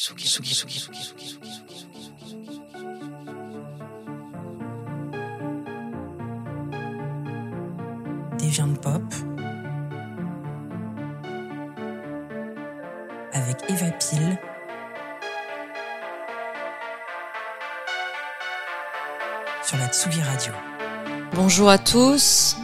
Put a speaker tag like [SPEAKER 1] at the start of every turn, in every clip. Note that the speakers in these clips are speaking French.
[SPEAKER 1] Tsugi, Tsugi, Tsugi, Tsugi, Tsugi, Tsugi, Tsugi, Tsugi,
[SPEAKER 2] Des viandes pop. Avec Eva Pile. Sur la Tsugi Radio.
[SPEAKER 3] Bonjour à tous.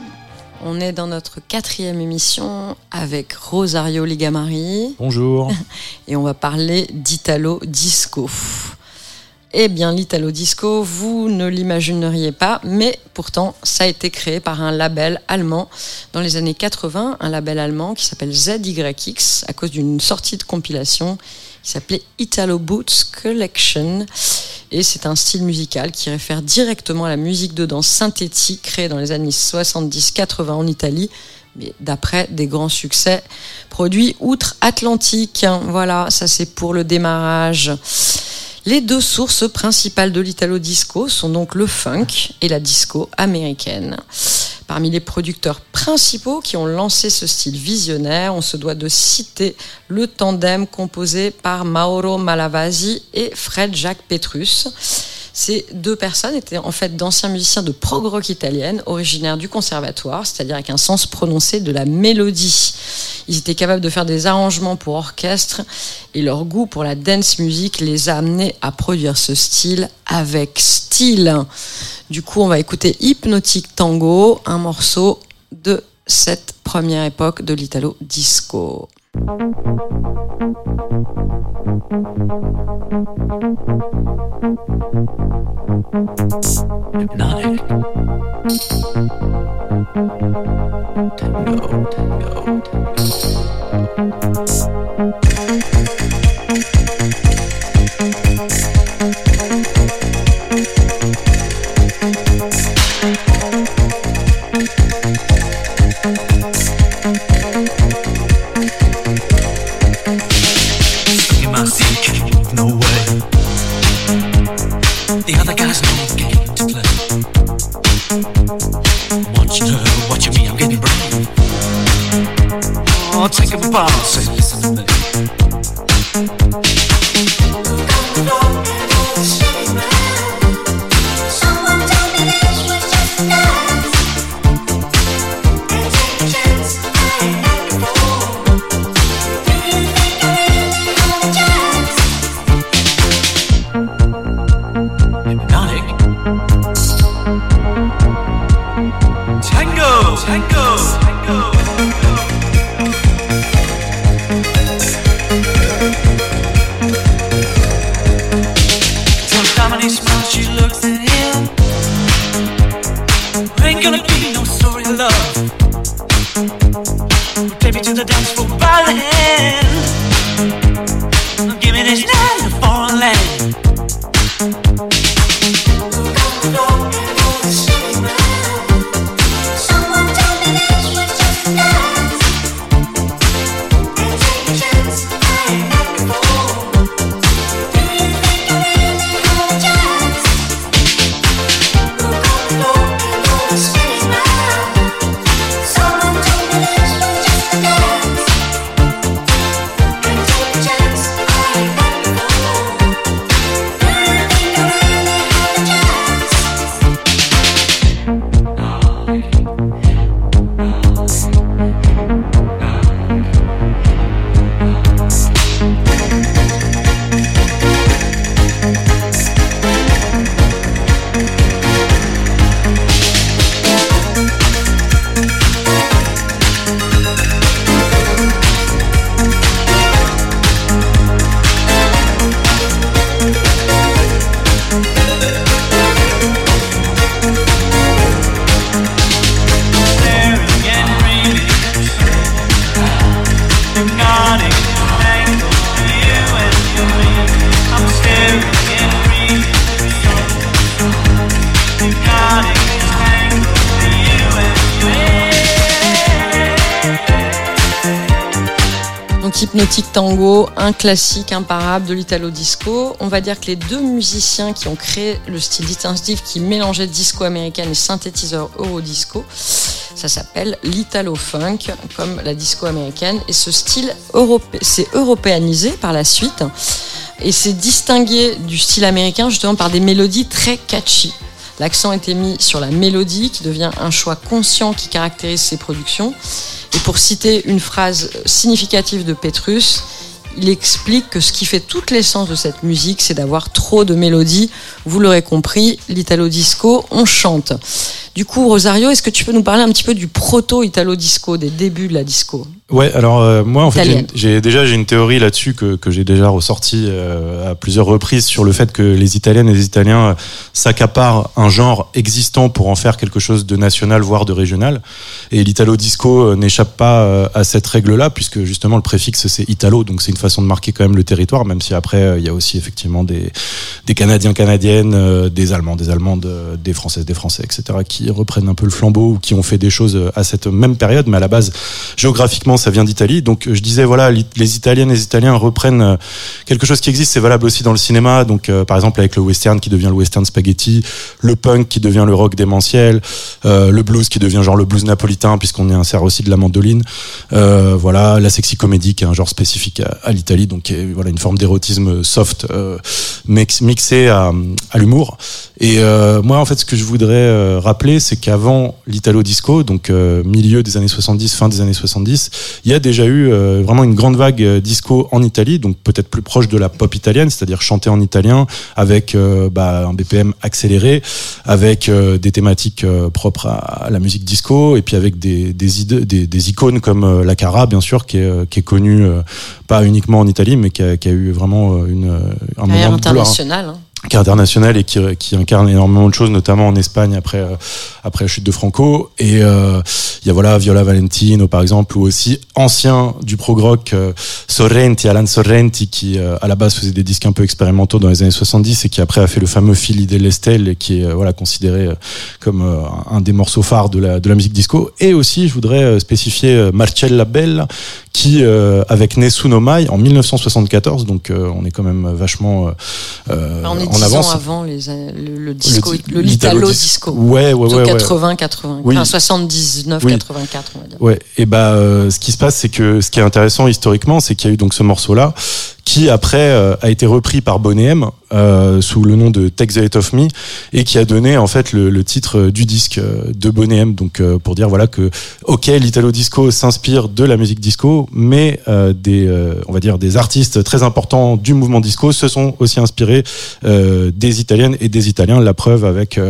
[SPEAKER 3] On est dans notre quatrième émission avec Rosario Ligamari
[SPEAKER 4] Bonjour.
[SPEAKER 3] et on va parler d'Italo Disco. Eh bien, l'Italo Disco, vous ne l'imagineriez pas, mais pourtant, ça a été créé par un label allemand dans les années 80, un label allemand qui s'appelle ZYX à cause d'une sortie de compilation qui s'appelait Italo Boots Collection. Et c'est un style musical qui réfère directement à la musique de danse synthétique créée dans les années 70-80 en Italie, mais d'après des grands succès produits outre-Atlantique. Voilà, ça c'est pour le démarrage. Les deux sources principales de l'italo disco sont donc le funk et la disco américaine. Parmi les producteurs principaux qui ont lancé ce style visionnaire, on se doit de citer le tandem composé par Mauro Malavasi et Fred Jacques Petrus. Ces deux personnes étaient en fait d'anciens musiciens de prog rock italienne, originaires du conservatoire, c'est-à-dire avec un sens prononcé de la mélodie. Ils étaient capables de faire des arrangements pour orchestre et leur goût pour la dance music les a amenés à produire ce style avec style. Du coup, on va écouter Hypnotic Tango, un morceau de cette première époque de l'italo disco.
[SPEAKER 1] Hypnotic. Techno. Techno. Take a bosses. The dance
[SPEAKER 3] un classique imparable de l'italo disco. On va dire que les deux musiciens qui ont créé le style distinctif qui mélangeait disco américaine et synthétiseur eurodisco, ça s'appelle l'italo funk comme la disco américaine et ce style s'est européanisé par la suite et s'est distingué du style américain justement par des mélodies très catchy. L'accent était mis sur la mélodie qui devient un choix conscient qui caractérise ses productions. Et pour citer une phrase significative de Petrus, il explique que ce qui fait toute l'essence de cette musique, c'est d'avoir trop de mélodies. Vous l'aurez compris, l'italo disco, on chante. Du coup, Rosario, est-ce que tu peux nous parler un petit peu du proto-italo disco, des débuts de la disco?
[SPEAKER 4] Ouais, alors euh, moi en fait j'ai déjà j'ai une théorie là-dessus que, que j'ai déjà ressorti euh, à plusieurs reprises sur le fait que les Italiennes et les Italiens euh, s'accaparent un genre existant pour en faire quelque chose de national voire de régional. Et l'italo disco euh, n'échappe pas euh, à cette règle-là puisque justement le préfixe c'est italo donc c'est une façon de marquer quand même le territoire même si après il y a aussi effectivement des des Canadiens canadiennes euh, des Allemands des Allemandes des Françaises des Français etc qui reprennent un peu le flambeau ou qui ont fait des choses à cette même période mais à la base géographiquement ça vient d'Italie. Donc euh, je disais voilà les Italiennes et les Italiens reprennent euh, quelque chose qui existe c'est valable aussi dans le cinéma. Donc euh, par exemple avec le western qui devient le western spaghetti le punk qui devient le rock démentiel le blues qui devient genre le blues napolitain puisqu'on y insère aussi de la mandoline. Voilà la sexy comédie qui est un genre spécifique à, l'Italie donc voilà une forme d'érotisme soft mix- mixé à, à l'humour. Et moi en fait ce que je voudrais rappeler c'est qu'avant l'italo disco donc milieu des années 70 fin des années 70 il y a déjà eu euh, vraiment une grande vague euh, disco en Italie donc peut-être plus proche de la pop italienne c'est-à-dire chanter en italien avec euh, bah, un BPM accéléré avec euh, des thématiques euh, propres à, à la musique disco et puis avec des, des, ide- des, des icônes comme la Cara bien sûr qui est, euh, qui est connue euh, pas uniquement en Italie mais qui a, qui a eu vraiment une, un moment de gloire
[SPEAKER 3] internationale. hein.
[SPEAKER 4] Qui est international et qui, qui incarne énormément de choses, notamment en Espagne après euh, après la chute de Franco. Et euh, il y a voilà Viola Valentino par exemple, ou aussi ancien du prog rock euh, Sorrenti, Alan Sorrenti, qui euh, à la base faisait des disques un peu expérimentaux dans les années 70 et qui après a fait le fameux Fili dell'Estel et qui est euh, voilà considéré euh, comme euh, un des morceaux phares de la de la musique disco. Et aussi je voudrais euh, spécifier euh, Marcella Bella qui euh, avec Nessuno Mai en 1974, donc euh, on est quand même vachement euh, euh,
[SPEAKER 3] Enfin, on est
[SPEAKER 4] en
[SPEAKER 3] 10
[SPEAKER 4] avance.
[SPEAKER 3] ans avant les, années- le, le disco,
[SPEAKER 4] di-
[SPEAKER 3] le
[SPEAKER 4] l'italo
[SPEAKER 3] l'italo
[SPEAKER 4] dis-
[SPEAKER 3] disco.
[SPEAKER 4] Ouais, ouais, ouais, ouais.
[SPEAKER 3] 80, 80,
[SPEAKER 4] Oui.
[SPEAKER 3] enfin 79,
[SPEAKER 4] Oui.
[SPEAKER 3] 84, on va dire.
[SPEAKER 4] Ouais, et bah euh, ce qui se passe, c'est que ce qui est intéressant historiquement, c'est qu'il y a eu donc ce morceau-là qui après euh, a été repris par Boney M euh, sous le nom de Take the Hate of Me et qui a donné en fait le, le titre euh, du disque euh, de Boney M. Donc euh, pour dire voilà que ok l'italo disco s'inspire de la musique disco, mais euh, des on va dire des artistes très importants du mouvement disco se sont aussi inspirés des italiennes et des italiens. La preuve avec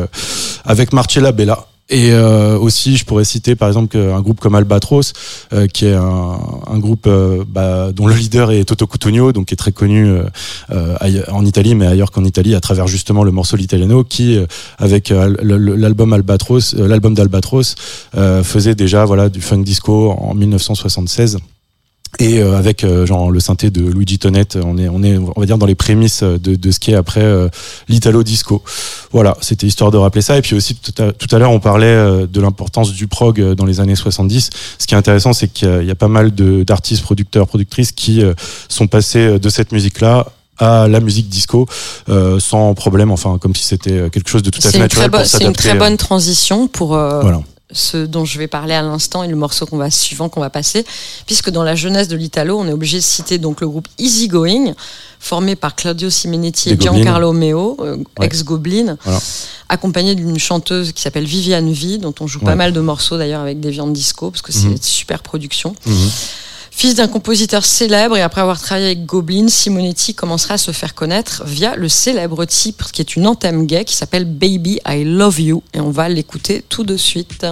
[SPEAKER 4] avec Marcella Bella. Et euh, aussi, je pourrais citer par exemple un groupe comme Albatros, euh, qui est un, un groupe euh, bah, dont le leader est Toto Cutugno, donc qui est très connu euh, euh, en Italie, mais ailleurs qu'en Italie, à travers justement le morceau l'italiano, qui avec l'album Albatros, l'album d'Albatros, faisait déjà voilà du funk disco en 1976. Et euh, avec euh, genre le synthé de Luigi Tonette, on est on est on va dire dans les prémices de, de ce qui est après euh, l'italo disco. Voilà, c'était histoire de rappeler ça. Et puis aussi tout à, tout à l'heure on parlait euh, de l'importance du prog euh, dans les années 70. Ce qui est intéressant, c'est qu'il y y a pas mal de- d'artistes, producteurs, productrices qui euh, sont passés euh, de cette musique-là à la musique disco euh, sans problème, enfin comme si c'était quelque chose de tout à fait naturel
[SPEAKER 3] c'est une très bonne transition pour euh,
[SPEAKER 4] Voilà.
[SPEAKER 3] Ce dont je vais parler à l'instant et le morceau qu'on va suivant qu'on va passer, puisque dans la jeunesse de l'Italo, on est obligé de citer donc le groupe Easy Going, formé par Claudio Simonetti et. Giancarlo Meo, euh,
[SPEAKER 4] Ouais.
[SPEAKER 3] ex-Goblin,
[SPEAKER 4] Voilà.
[SPEAKER 3] accompagné d'une chanteuse qui s'appelle Viviane V, dont on joue pas mal de morceaux d'ailleurs avec des viandes disco, parce que c'est
[SPEAKER 4] Mhm.
[SPEAKER 3] une super production.
[SPEAKER 4] Mhm.
[SPEAKER 3] Fils d'un compositeur célèbre et après avoir travaillé avec Goblin, Simonetti commencera à se faire connaître via le célèbre titre qui est une anthème gay qui s'appelle Baby I Love You et on va l'écouter tout de suite.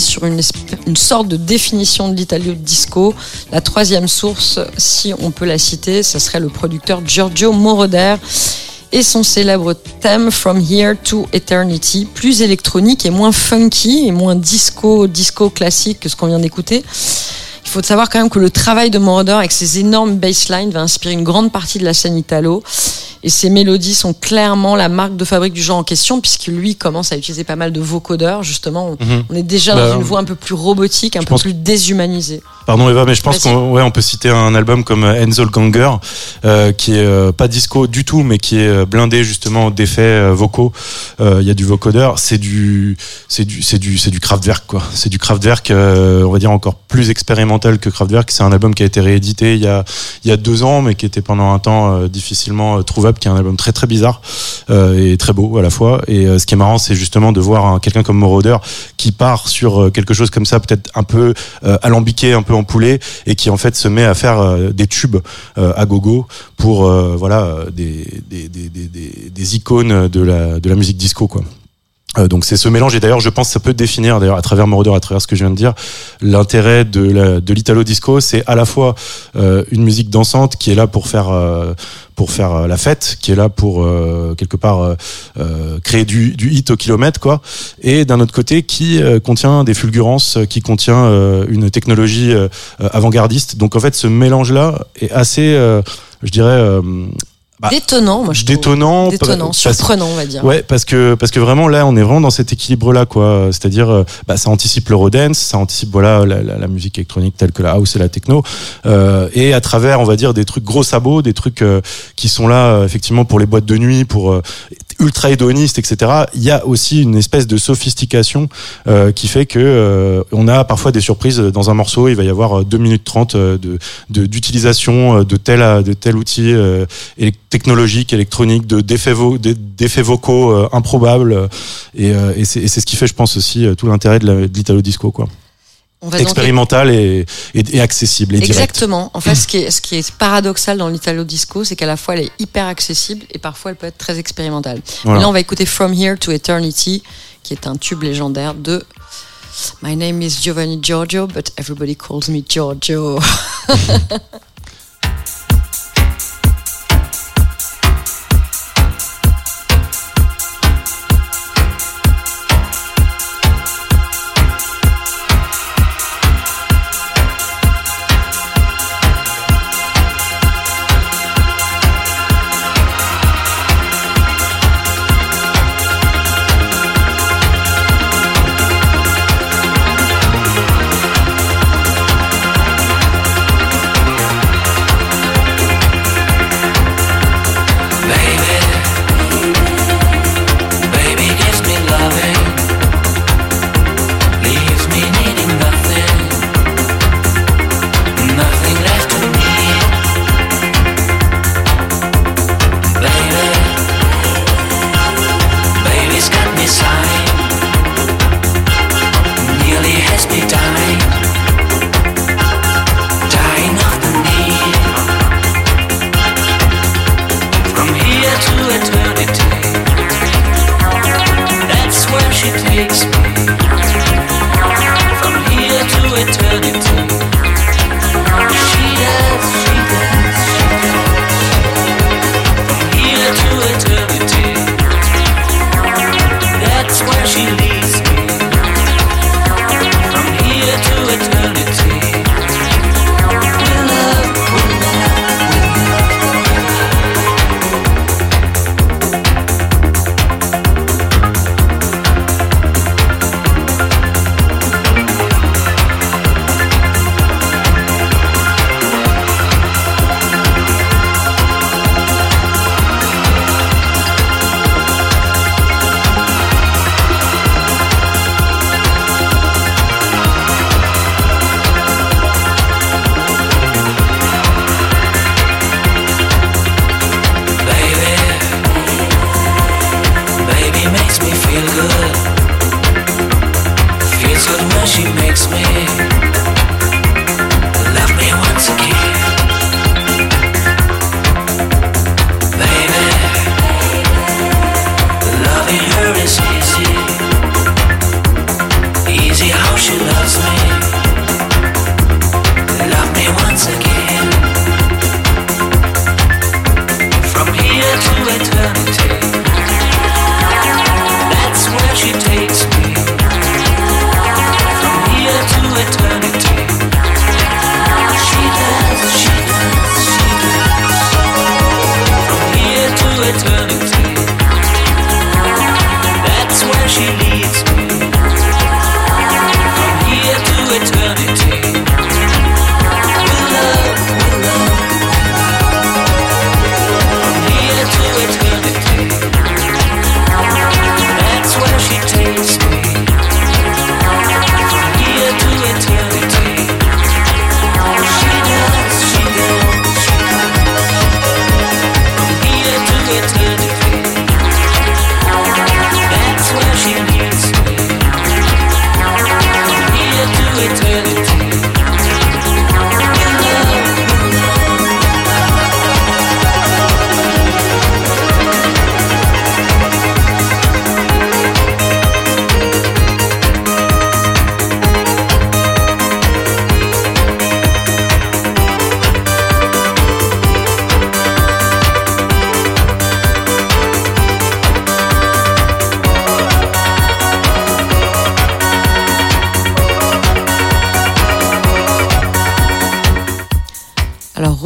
[SPEAKER 3] Sur une, une sorte de définition de l'Italio disco, la troisième source, si on peut la citer, ce serait le producteur Giorgio Moroder et son célèbre thème From Here to Eternity, plus électronique et moins funky et moins disco, disco classique que ce qu'on vient d'écouter. Il faut savoir quand même que le travail de Moroder avec ses énormes basslines va inspirer une grande partie de la scène italo. Et ses mélodies sont clairement la marque de fabrique du genre en question, puisque lui commence à utiliser pas mal de vocodeurs. Justement, on,
[SPEAKER 4] Mhm.
[SPEAKER 3] on est déjà
[SPEAKER 4] Bah,
[SPEAKER 3] dans une voix un peu plus robotique, un peu plus déshumanisée.
[SPEAKER 4] Pardon Eva, mais je pense qu'on ouais, on peut citer un album comme euh, Enzel Ganger, euh, qui est euh, pas disco du tout, mais qui est blindé justement d'effets vocaux. Euh, Il y a du vocodeur, c'est du, c'est du, c'est du, c'est du Kraftwerk quoi. C'est du Kraftwerk, on va dire encore plus expérimental que Kraftwerk. C'est un album qui a été réédité il y a, il y a deux ans, mais qui était pendant un temps difficilement euh, qui est un album très très bizarre euh, et très beau à la fois. Et euh, ce qui est marrant, c'est justement de voir un- quelqu'un comme Moroder qui part sur euh, quelque chose comme ça, peut-être un peu alambiqué, un peu empoulé, et qui en fait se met à faire des tubes à gogo pour voilà des, des, des- des icônes de la, de la musique disco quoi. Euh, donc c'est ce mélange. Et d'ailleurs je pense que ça peut définir d'ailleurs à travers Moroder à travers ce que je viens de dire l'intérêt de l'italo disco. C'est à la fois euh, une musique dansante qui est là pour faire euh, pour faire la fête qui est là pour quelque part créer du, hit au kilomètre quoi. Et d'un autre côté qui contient des fulgurances qui contient une technologie avant-gardiste. Donc en fait ce mélange là est assez je dirais bah,
[SPEAKER 3] Détonnant, moi je trouve.
[SPEAKER 4] détonnant
[SPEAKER 3] Détonnant, surprenant, on va dire.
[SPEAKER 4] Ouais, parce que parce que vraiment là, on est vraiment dans cet équilibre-là, quoi. C'est-à-dire, euh, bah, ça anticipe l'eurodance, ça anticipe voilà la, la, la musique électronique telle que la house et la techno, euh, et à travers, on va dire, des trucs gros sabots, des trucs euh, qui sont là euh, effectivement pour les boîtes de nuit, pour ultra hédonistes, etc. Il y a aussi une espèce de sophistication euh, qui fait que euh, on a parfois des surprises dans un morceau. Il va y avoir euh, 2 minutes 30 euh, de de- d'utilisation de tel de tel outil euh, technologique, électronique, de d'effets vo- d'e- d'effets vocaux euh, improbables. euh, Et, euh, et c'est ce qui fait, je pense aussi, tout l'intérêt de l'italo disco, quoi.
[SPEAKER 3] On va donc
[SPEAKER 4] Expérimental et, et, et accessible et direct.
[SPEAKER 3] Exactement. En fait, ce qui est, ce qui est paradoxal dans l'Italo disco, c'est qu'à la fois elle est hyper accessible et parfois elle peut être très expérimentale.
[SPEAKER 4] Voilà.
[SPEAKER 3] Et là, on va écouter From Here to Eternity, qui est un tube légendaire de My name is Giovanni Giorgio, but everybody calls me Giorgio.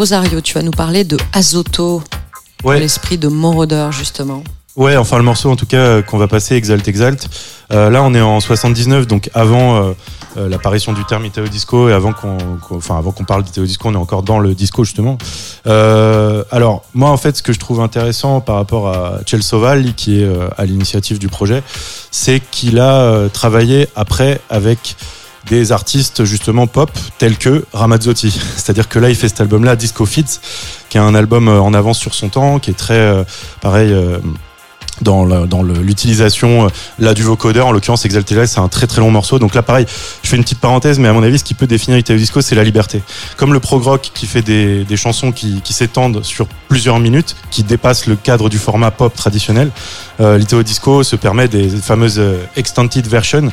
[SPEAKER 3] Rosario, tu vas nous parler de Azoto, l'esprit de Moroder justement.
[SPEAKER 4] Ouais, enfin le morceau en tout cas euh, qu'on va passer, Exalt Exalt. Euh, là, on est en 79, donc avant euh, l'apparition du terme Italo Disco et avant qu'on, enfin avant qu'on parle d'Italo Disco, on est encore dans le disco justement. alors moi, en fait, ce que je trouve intéressant par rapport à Soval, qui est à l'initiative du projet, c'est qu'il a travaillé après avec des artistes justement pop tels que Ramazzotti. C'est-à-dire que là, il fait cet album-là, Disco Fits, qui est un album euh, en avance sur son temps, qui est très euh, pareil. Euh, dans l'utilisation là du vocodeur. En l'occurrence Exalted c'est un très très long morceau. Donc là pareil je fais une petite parenthèse mais à mon avis ce qui peut définir Italo Disco c'est la liberté. Comme le prog rock qui fait des, des chansons qui, qui s'étendent sur plusieurs minutes qui dépassent le cadre du format pop traditionnel euh, l'Italo Disco se permet des fameuses extended versions.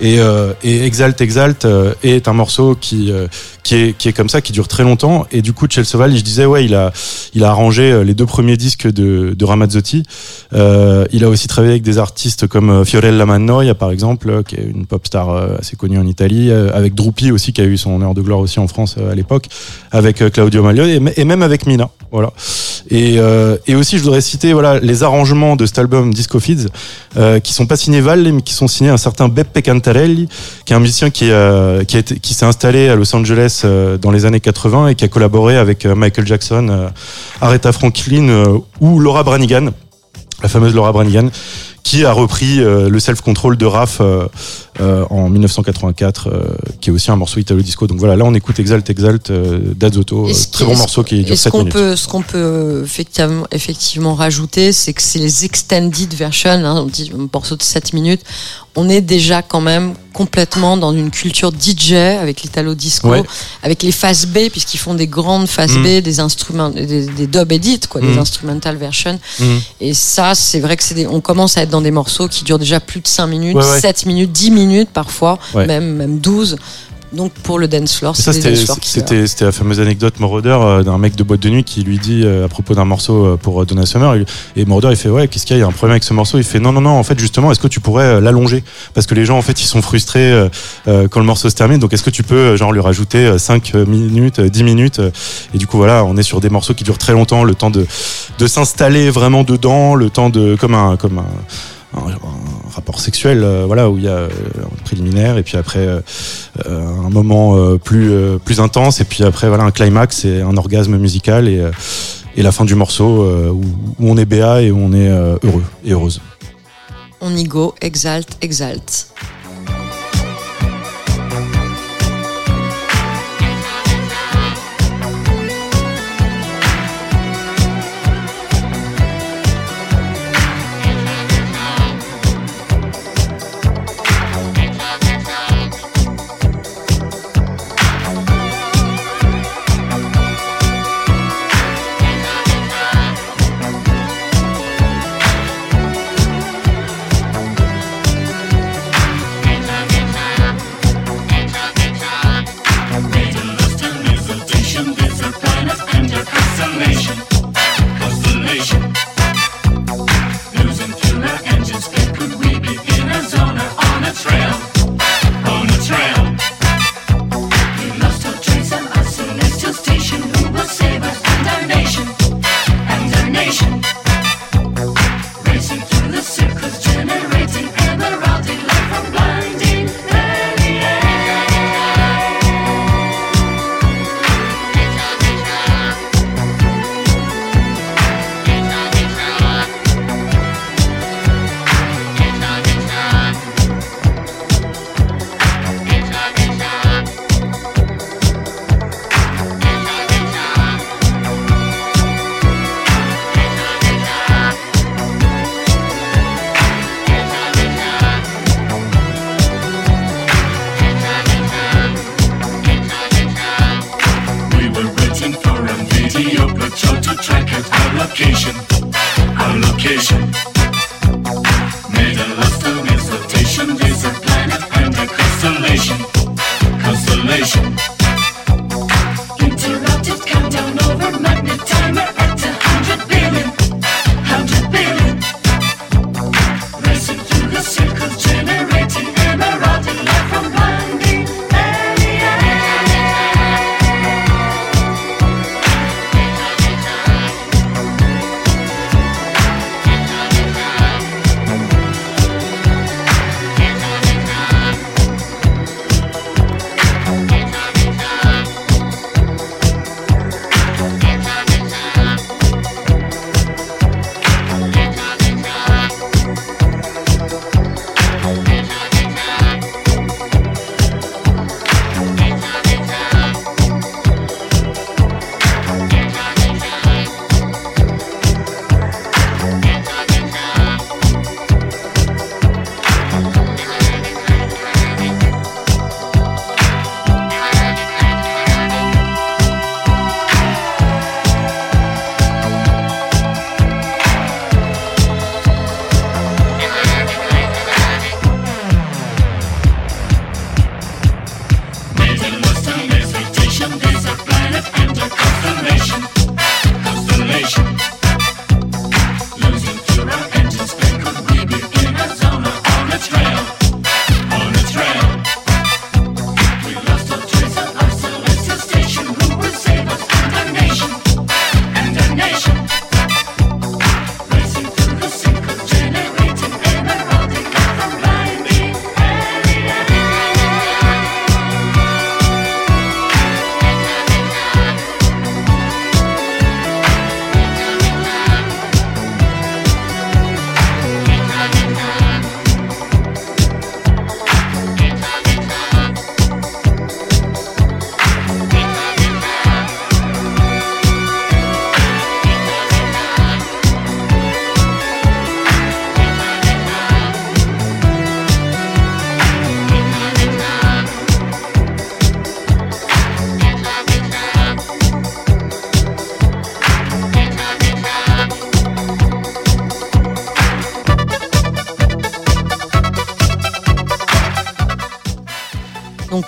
[SPEAKER 4] Et, euh, et Exalt Exalt euh, est un morceau qui euh, qui est qui est comme ça, qui dure très longtemps. Et du coup, Chelsea je disais ouais, il a il a arrangé les deux premiers disques de, de Ramazzotti. il a aussi travaillé avec des artistes comme Fiorella Mannoia par exemple, qui est une pop star assez connue en Italie, avec Drupi aussi qui a eu son heure de gloire aussi en France à l'époque, avec Claudio Maglione et, même avec Mina. Voilà. Et, et aussi, je voudrais citer voilà les arrangements de cet album Disco Feeds, qui sont pas signés Val, mais qui sont signés un certain Beppe Cantante qui est un musicien qui, euh, qui, qui s'est installé à Los Angeles euh, dans les années 80 et qui a collaboré avec euh, Michael Jackson, Aretha Franklin ou Laura Branigan, la fameuse Laura Branigan, qui a repris le self-control de Raph en 1984, qui est aussi un morceau italo disco. Donc voilà, là on écoute Exalt Exalt d'Azoto, très bon morceau qui dure 7 minutes.
[SPEAKER 3] Peut, ce qu'on peut effectivement, effectivement rajouter, c'est que c'est les extended versions, hein, on dit un morceau de 7 minutes on est déjà quand même complètement dans une culture DJ avec l'italo disco, avec les phases B puisqu'ils font des grandes phases B, mm. des instruments, des, dub edits quoi, des mm. instrumental versions. Mm. Et ça, c'est vrai que c'est on commence à être dans des morceaux qui durent déjà plus de 5 minutes, 7 minutes, 10 minutes parfois, même même 12 donc pour le dance floor,
[SPEAKER 4] c'était c'était la fameuse anecdote Moroder euh, d'un mec de boîte de nuit qui lui dit euh, à propos d'un morceau euh, pour Donna Summer. Et Moroder il fait ouais qu'est-ce qu'il y a? Il y a un problème avec ce morceau. Il fait non non non en fait justement est-ce que tu pourrais l'allonger? Parce que les gens en fait ils sont frustrés quand le morceau se termine. Donc est-ce que tu peux genre lui rajouter 5 minutes 10 minutes et du coup voilà on est sur des morceaux qui durent très longtemps. Le temps de de s'installer vraiment dedans le temps de comme un comme un un, rapport sexuel, euh, voilà, où il y a euh, un préliminaire et puis après euh, un moment plus plus intense et puis après voilà un climax et un orgasme musical et, et la fin du morceau où, on est béat et où on est heureux et heureuse.
[SPEAKER 3] On y go, exalte, exalte.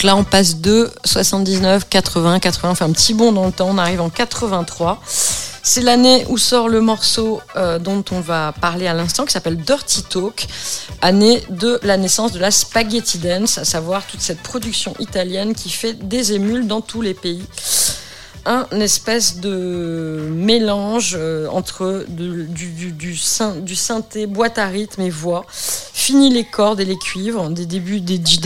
[SPEAKER 3] Là, on passe de 79, 80, 80, enfin un petit bond dans le temps, on arrive en 83. C'est l'année où sort le morceau euh, dont on va parler à l'instant, qui s'appelle Dirty Talk, année de la naissance de la spaghetti dance, à savoir toute cette production italienne qui fait des émules dans tous les pays. Un espèce de mélange euh, entre de- du, du, du, syn- du synthé, boîte à rythme et voix. Fini les cordes et les cuivres, des débuts, des, du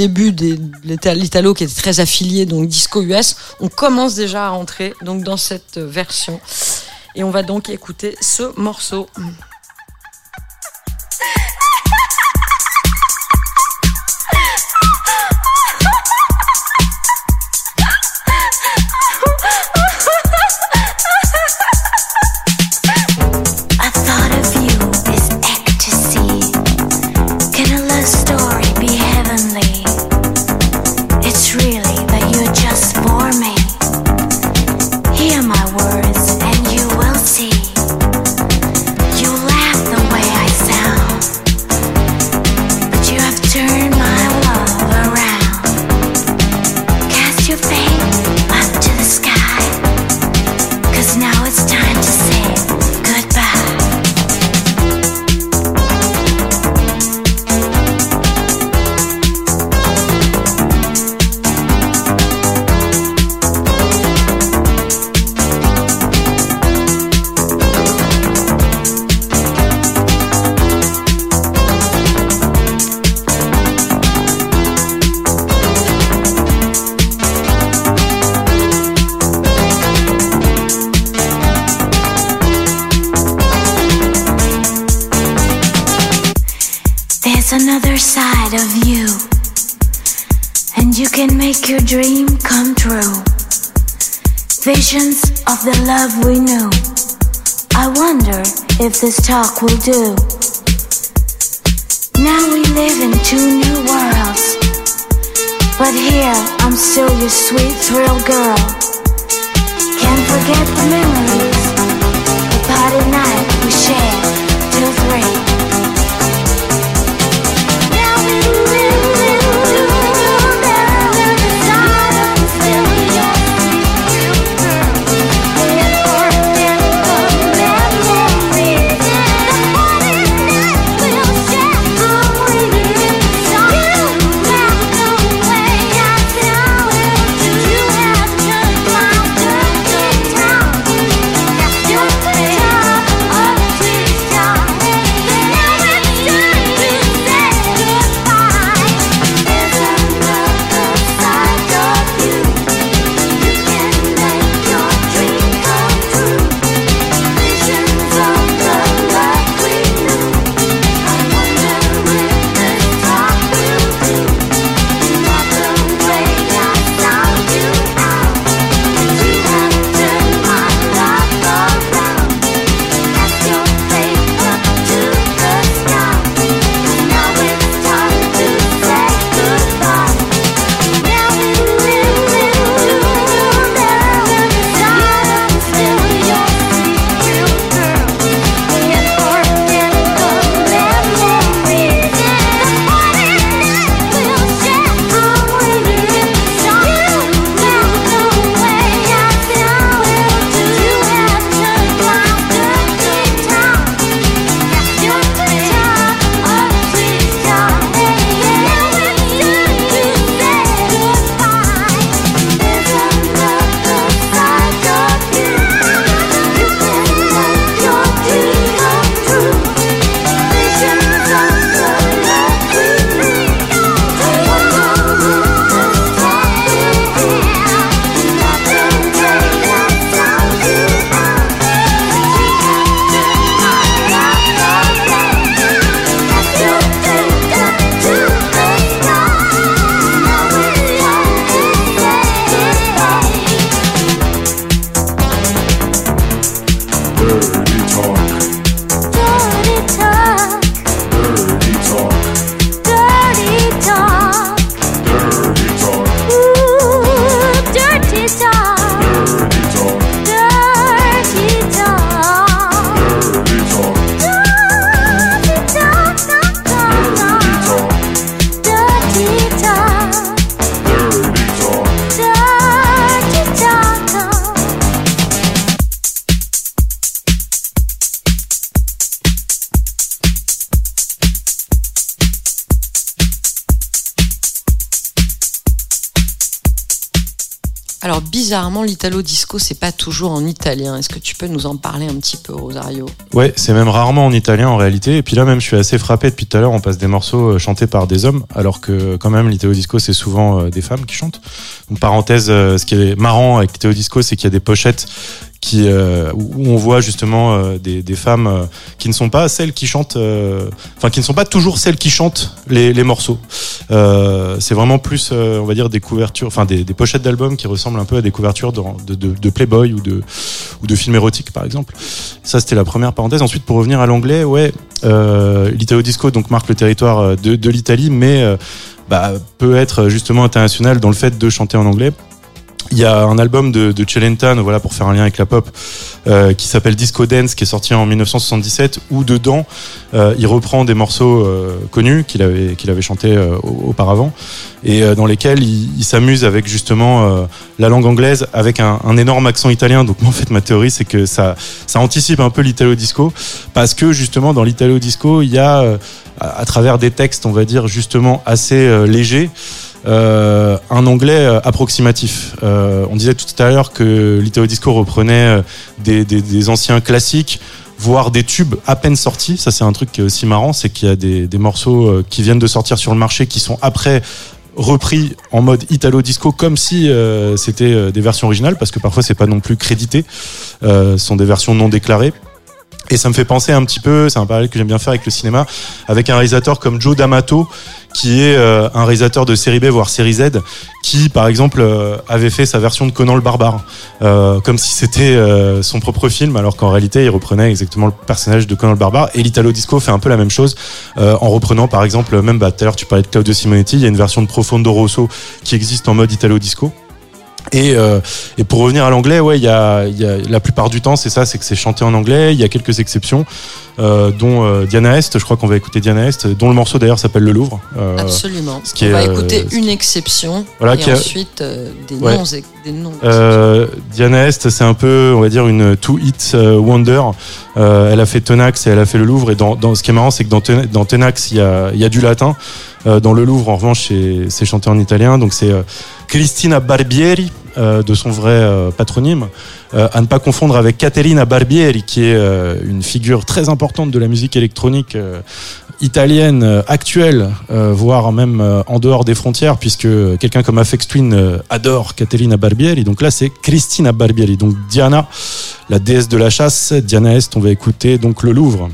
[SPEAKER 3] l'Ita- l'Italo qui était très affilié, donc disco US. On commence déjà à entrer donc dans cette version. Et on va donc écouter ce morceau.
[SPEAKER 5] Visions of the love we knew. I wonder if this talk will do. Now we live in two new worlds, but here I'm still your sweet thrill girl. Can't forget the memories, the party night we shared till three.
[SPEAKER 3] L'italo disco, c'est pas toujours en italien. Est-ce que tu peux nous en parler un petit peu, Rosario?
[SPEAKER 4] Ouais, c'est même rarement en italien en réalité. Et puis là même, je suis assez frappé depuis tout à l'heure. On passe des morceaux euh, chantés par des hommes, alors que quand même l'italo disco, c'est souvent euh, des femmes qui chantent. Donc parenthèse, euh, ce qui est marrant avec l'italo disco, c'est qu'il y a des pochettes qui euh, où on voit justement euh, des, des femmes euh, qui ne sont pas celles qui chantent, euh, enfin qui ne sont pas toujours celles qui chantent les, les morceaux. Euh, c'est vraiment plus, euh, on va dire, des couvertures, enfin des, des pochettes d'albums qui ressemblent un peu à des couvertures de, de, de- Playboy ou de ou de films érotiques par exemple. Ça c'était la première parenthèse. Ensuite pour revenir à l'anglais, ouais, l'Italo disco donc marque le territoire de, de l'Italie, mais bah, peut être justement international dans le fait de chanter en anglais. Il y a un album de, de voilà, pour faire un lien avec la pop, euh, qui s'appelle Disco Dance, qui est sorti en 1977, où dedans, euh, il reprend des morceaux euh, connus qu'il avait, qu'il chantés euh, au- auparavant, et euh, dans lesquels il, il s'amuse avec justement la langue anglaise, avec un, énorme accent italien. Donc en fait, ma théorie, c'est que ça, anticipe un peu l'italo disco, parce que justement, dans l'italo disco, il y a, à, travers des textes, on va dire, justement assez légers, euh, un anglais euh, approximatif. Euh, on disait tout à l'heure que l'Italo Disco reprenait des, anciens classiques, voire des tubes à peine sortis. Ça, c'est un truc aussi marrant, c'est qu'il y a des, morceaux qui viennent de sortir sur le marché qui sont après repris en mode Italo Disco comme si c'était des versions originales parce que parfois c'est pas non plus crédité ce sont des versions non déclarées et ça me fait penser un petit peu, c'est un parallèle que j'aime bien faire avec le cinéma, avec un réalisateur comme Joe D'Amato, qui est euh, un réalisateur de série B, voire série Z, qui, par exemple, euh, avait fait sa version de Conan le Barbare, euh, comme si c'était son propre film, alors qu'en réalité, il reprenait exactement le personnage de Conan le Barbare. Et l'Italo Disco fait un peu la même chose, en reprenant, par exemple, même, bah, tout à l'heure, tu parlais de Claudio Simonetti, il y a une version de Profondo Rosso qui existe en mode Italo Disco. Et, euh, et pour revenir à l'anglais, ouais, il y a, y a la plupart du temps, c'est ça, c'est que c'est chanté en anglais. Il y a quelques exceptions, euh, dont euh, Diana Est. Je crois qu'on va écouter Diana Est, dont le morceau d'ailleurs s'appelle Le Louvre. Euh,
[SPEAKER 3] Absolument.
[SPEAKER 4] ce qui
[SPEAKER 3] On
[SPEAKER 4] est,
[SPEAKER 3] va
[SPEAKER 4] euh,
[SPEAKER 3] écouter une exception
[SPEAKER 4] Voilà,
[SPEAKER 3] et
[SPEAKER 4] qui a-
[SPEAKER 3] ensuite euh, des
[SPEAKER 4] Ouais.
[SPEAKER 3] noms. Des noms
[SPEAKER 4] Euh, Diana Est, c'est un peu, on va dire, une two-hit euh, wonder. Euh, elle a fait Tenax et elle a fait le Louvre. Et dans, dans ce qui est marrant, c'est que dans, Ten- dans Tenax, il y a, y a du latin. Euh, dans le Louvre, en revanche, c'est c'est chanté en italien. Donc c'est euh, Cristina Barbieri, euh, de son vrai euh, patronyme. Euh, à ne pas confondre avec Caterina Barbieri, qui est une figure très importante de la musique électronique italienne actuelle, voire même en dehors des frontières, puisque quelqu'un comme Afex Twin adore Caterina Barbieri. Donc là, c'est Cristina Barbieri. Donc Diana, la déesse de la chasse, Diana Est, on va écouter donc le Louvre.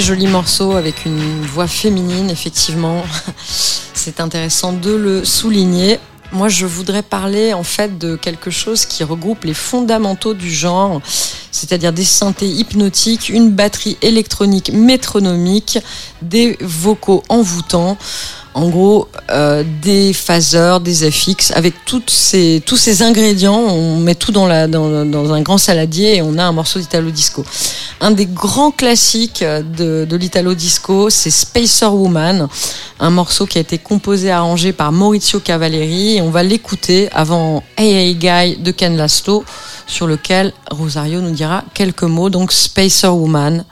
[SPEAKER 3] Joli morceau avec une voix féminine, effectivement. C'est intéressant de le souligner. Moi, je voudrais parler en fait de quelque chose qui regroupe les fondamentaux du genre, c'est-à-dire des synthés hypnotiques, une batterie électronique métronomique, des vocaux envoûtants. En gros, euh, des phaseurs, des FX, avec ces, tous ces ingrédients, on met tout dans, la, dans, dans un grand saladier et on a un morceau d'Italo Disco. Un des grands classiques de, l'Italo Disco, c'est Spacer Woman, un morceau qui a été composé et arrangé par Maurizio Cavalleri. On va l'écouter avant Hey Guy de Ken Laszlo, sur lequel Rosario nous dira quelques mots. Donc Spacer Woman,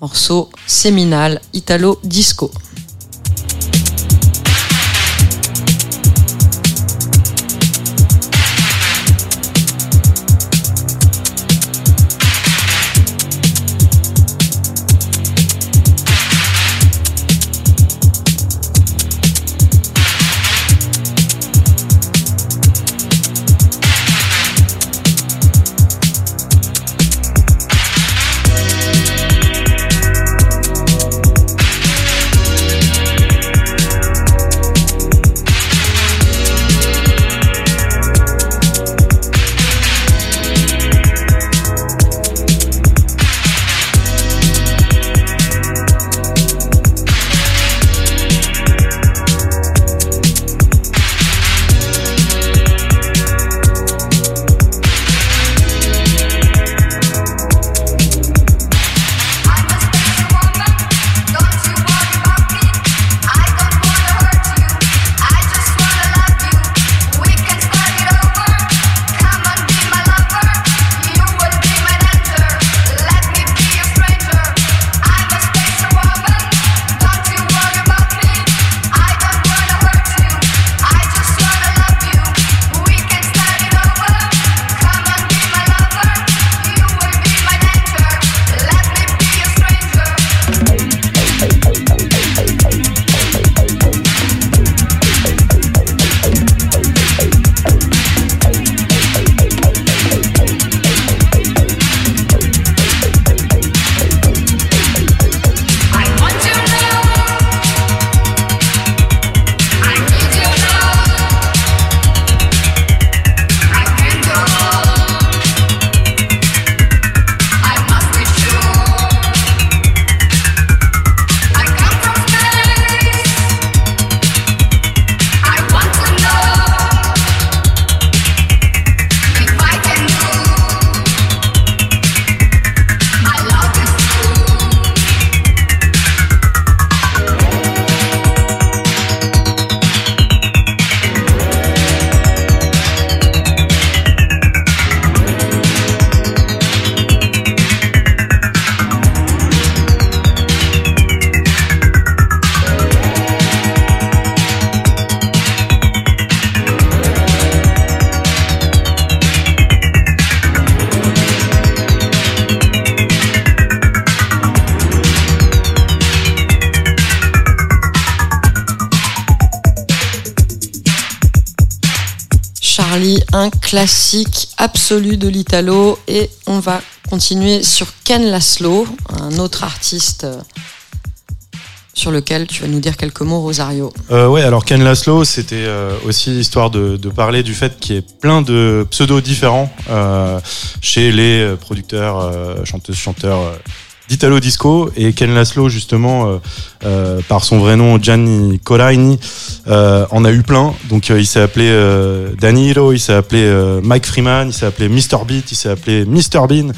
[SPEAKER 3] morceau séminal Italo Disco. Classique absolu de l'Italo. Et on va continuer sur Ken Laszlo, un autre artiste euh, sur lequel tu vas nous dire quelques mots, Rosario.
[SPEAKER 4] Euh, ouais, alors Ken Laszlo, c'était euh, aussi histoire de, parler du fait qu'il y ait plein de pseudos différents euh, chez les producteurs, chanteuses, chanteurs d'Italo Disco. Et Ken Laszlo, justement, par son vrai nom Gianni Coraini, euh, en a eu plein. Donc euh, il s'est appelé euh, Danilo, il s'est appelé euh, Mike Freeman, il s'est appelé Mr. Beat, il s'est appelé Mr. Bean.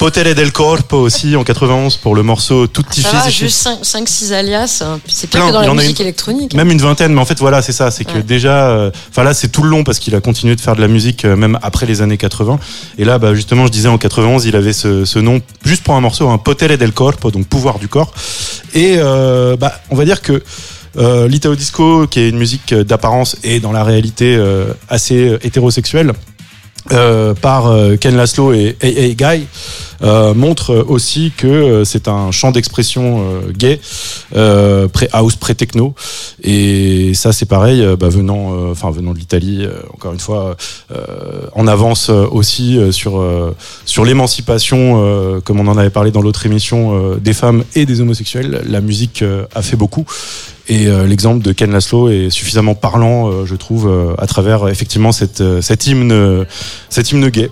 [SPEAKER 4] Potere del Corpo aussi en 91 pour le morceau Tutti
[SPEAKER 3] Ça va,
[SPEAKER 4] Fisici.
[SPEAKER 3] juste 5-6 alias, hein. c'est pire
[SPEAKER 4] Plein,
[SPEAKER 3] que dans la musique
[SPEAKER 4] une-
[SPEAKER 3] électronique.
[SPEAKER 4] Même une vingtaine, mais en fait voilà, c'est ça, c'est que déjà, euh, enfin là c'est tout le long parce qu'il a continué de faire de la musique euh, même après les années 80. Et là, bah, justement, je disais en 91, il avait ce, ce nom juste pour un morceau, un Potere del Corpo, donc pouvoir du corps. Et euh, bah, on va dire que euh, l'Italo Disco, qui est une musique d'apparence et dans la réalité euh, assez hétérosexuelle, euh, par euh, Ken Laszlo et A.A. Guy, euh, montre aussi que euh, c'est un champ d'expression euh, gay, euh, pré-house, pré-techno. Et ça, c'est pareil, euh, bah, venant, euh, enfin venant de l'Italie, euh, encore une fois, euh, en avance euh, aussi euh, sur euh, sur l'émancipation, euh, comme on en avait parlé dans l'autre émission, euh, des femmes et des homosexuels. La musique euh, a fait beaucoup. Et euh, l'exemple de Ken Laszlo est suffisamment parlant, euh, je trouve, euh, à travers effectivement cette, euh, cet hymne, euh, cet hymne gay.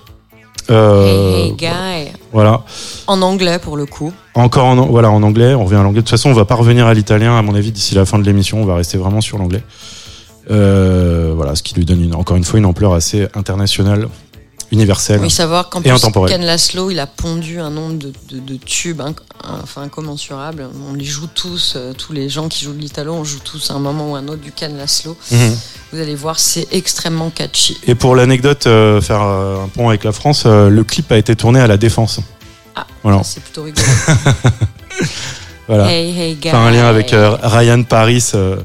[SPEAKER 4] Euh,
[SPEAKER 3] Hey.
[SPEAKER 4] Voilà.
[SPEAKER 3] En anglais pour le coup.
[SPEAKER 4] Encore en, voilà, en anglais, on revient à l'anglais. De toute façon, on va pas revenir à l'italien, à mon avis, d'ici la fin de l'émission. On va rester vraiment sur l'anglais. Euh, voilà, ce qui lui donne une, encore une fois une ampleur assez internationale, universelle.
[SPEAKER 3] Oui, savoir
[SPEAKER 4] Et intemporel.
[SPEAKER 3] Ken Laszlo, il a pondu un nombre de, de- de tubes inc- enfin, incommensurables. On les joue tous, euh, tous les gens qui jouent de l'italo, on joue tous à un moment ou un autre du Ken Laszlo.
[SPEAKER 4] Mhm.
[SPEAKER 3] Vous allez voir, c'est extrêmement catchy.
[SPEAKER 4] Et pour l'anecdote, euh, faire euh, un pont avec la France, le clip a été tourné à la Défense.
[SPEAKER 3] Ah,
[SPEAKER 4] Voilà.
[SPEAKER 3] C'est plutôt rigolo.
[SPEAKER 4] Voilà.
[SPEAKER 3] Hey, hey, guy.
[SPEAKER 4] Faire un lien avec Ryan Paris, le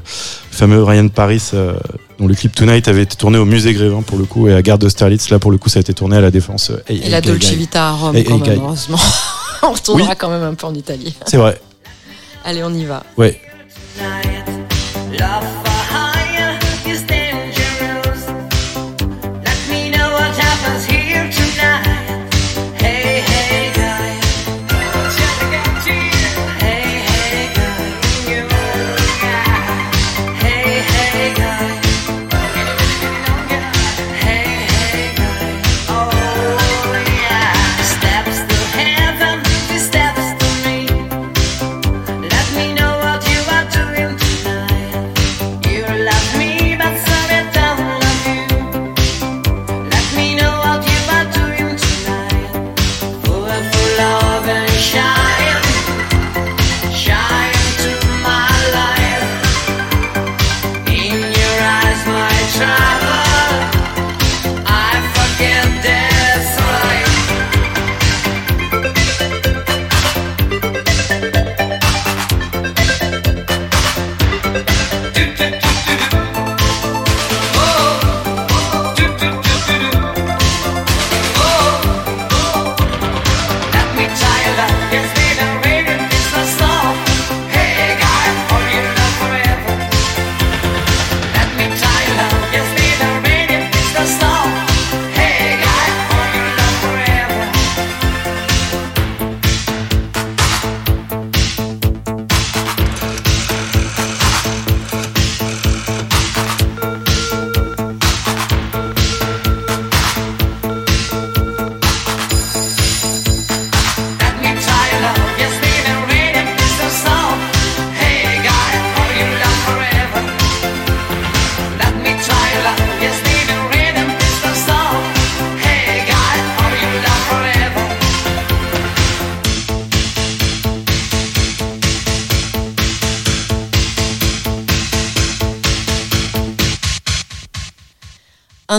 [SPEAKER 4] fameux Ryan Paris, dont le clip Tonight avait été tourné au musée Grévin pour le coup, et à Gare d'Austerlitz, là pour le coup, ça a été tourné à la Défense. euh, Hey,
[SPEAKER 3] Et
[SPEAKER 4] hey,
[SPEAKER 3] la Dolce. Vita à Rome,
[SPEAKER 4] Hey,
[SPEAKER 3] quand
[SPEAKER 4] hey,
[SPEAKER 3] même,
[SPEAKER 4] guy.
[SPEAKER 3] heureusement. on retournera
[SPEAKER 4] Oui.
[SPEAKER 3] quand même un peu en Italie.
[SPEAKER 4] C'est vrai.
[SPEAKER 3] Allez, on y va.
[SPEAKER 4] Ouais.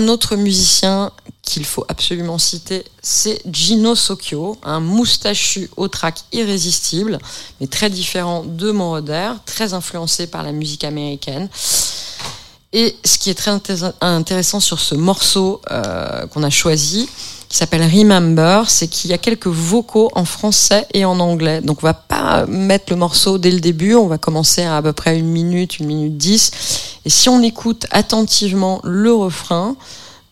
[SPEAKER 3] Autre musicien qu'il faut absolument citer, c'est Gino Socchio, un moustachu au track irrésistible, mais très différent de Moroder, très influencé par la musique américaine. Et ce qui est très intér- intéressant sur ce morceau euh, qu'on a choisi, qui s'appelle Remember, c'est qu'il y a quelques vocaux en français et en anglais. Donc on va pas mettre le morceau dès le début, on va commencer à à peu près une minute, une minute dix. Et si on écoute attentivement le refrain,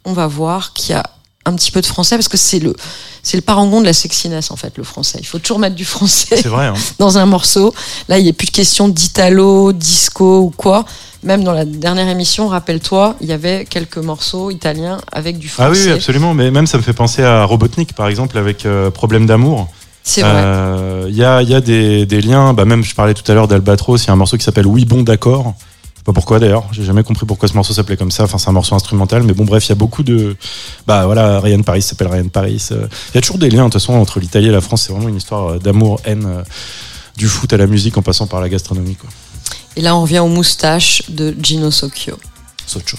[SPEAKER 3] on va voir qu'il y a un petit peu de français parce que c'est le c'est le parangon de la sexiness en fait le français. Il faut toujours mettre du français
[SPEAKER 4] vrai. Hein.
[SPEAKER 3] dans un morceau. Là, il n'y a plus de question d'italo, disco ou quoi. Même dans la dernière émission, rappelle-toi, il y avait quelques morceaux italiens avec du
[SPEAKER 4] Ah oui,
[SPEAKER 3] français.
[SPEAKER 4] absolument. Mais même ça me fait penser à Robotnik, par exemple, avec euh, Problème d'amour.
[SPEAKER 3] C'est vrai.
[SPEAKER 4] Euh, Il y, a, y a des, des liens. Bah, même, je parlais tout à l'heure d'Albatros. Il y a un morceau qui s'appelle Oui, bon, d'accord. Pas pourquoi d'ailleurs. J'ai jamais compris pourquoi ce morceau s'appelait comme ça. Enfin, c'est un morceau instrumental. Mais bon, bref, il y a beaucoup de. Bah voilà, Ryan Paris s'appelle Ryan Paris. Euh, Il y a toujours des liens, de toute façon, entre l'Italie et la France. C'est vraiment une histoire euh, d'amour, haine, euh, du foot à la musique en passant par la gastronomie. Quoi.
[SPEAKER 3] Et là, on revient aux moustaches de Gino Socchio.
[SPEAKER 4] Socho.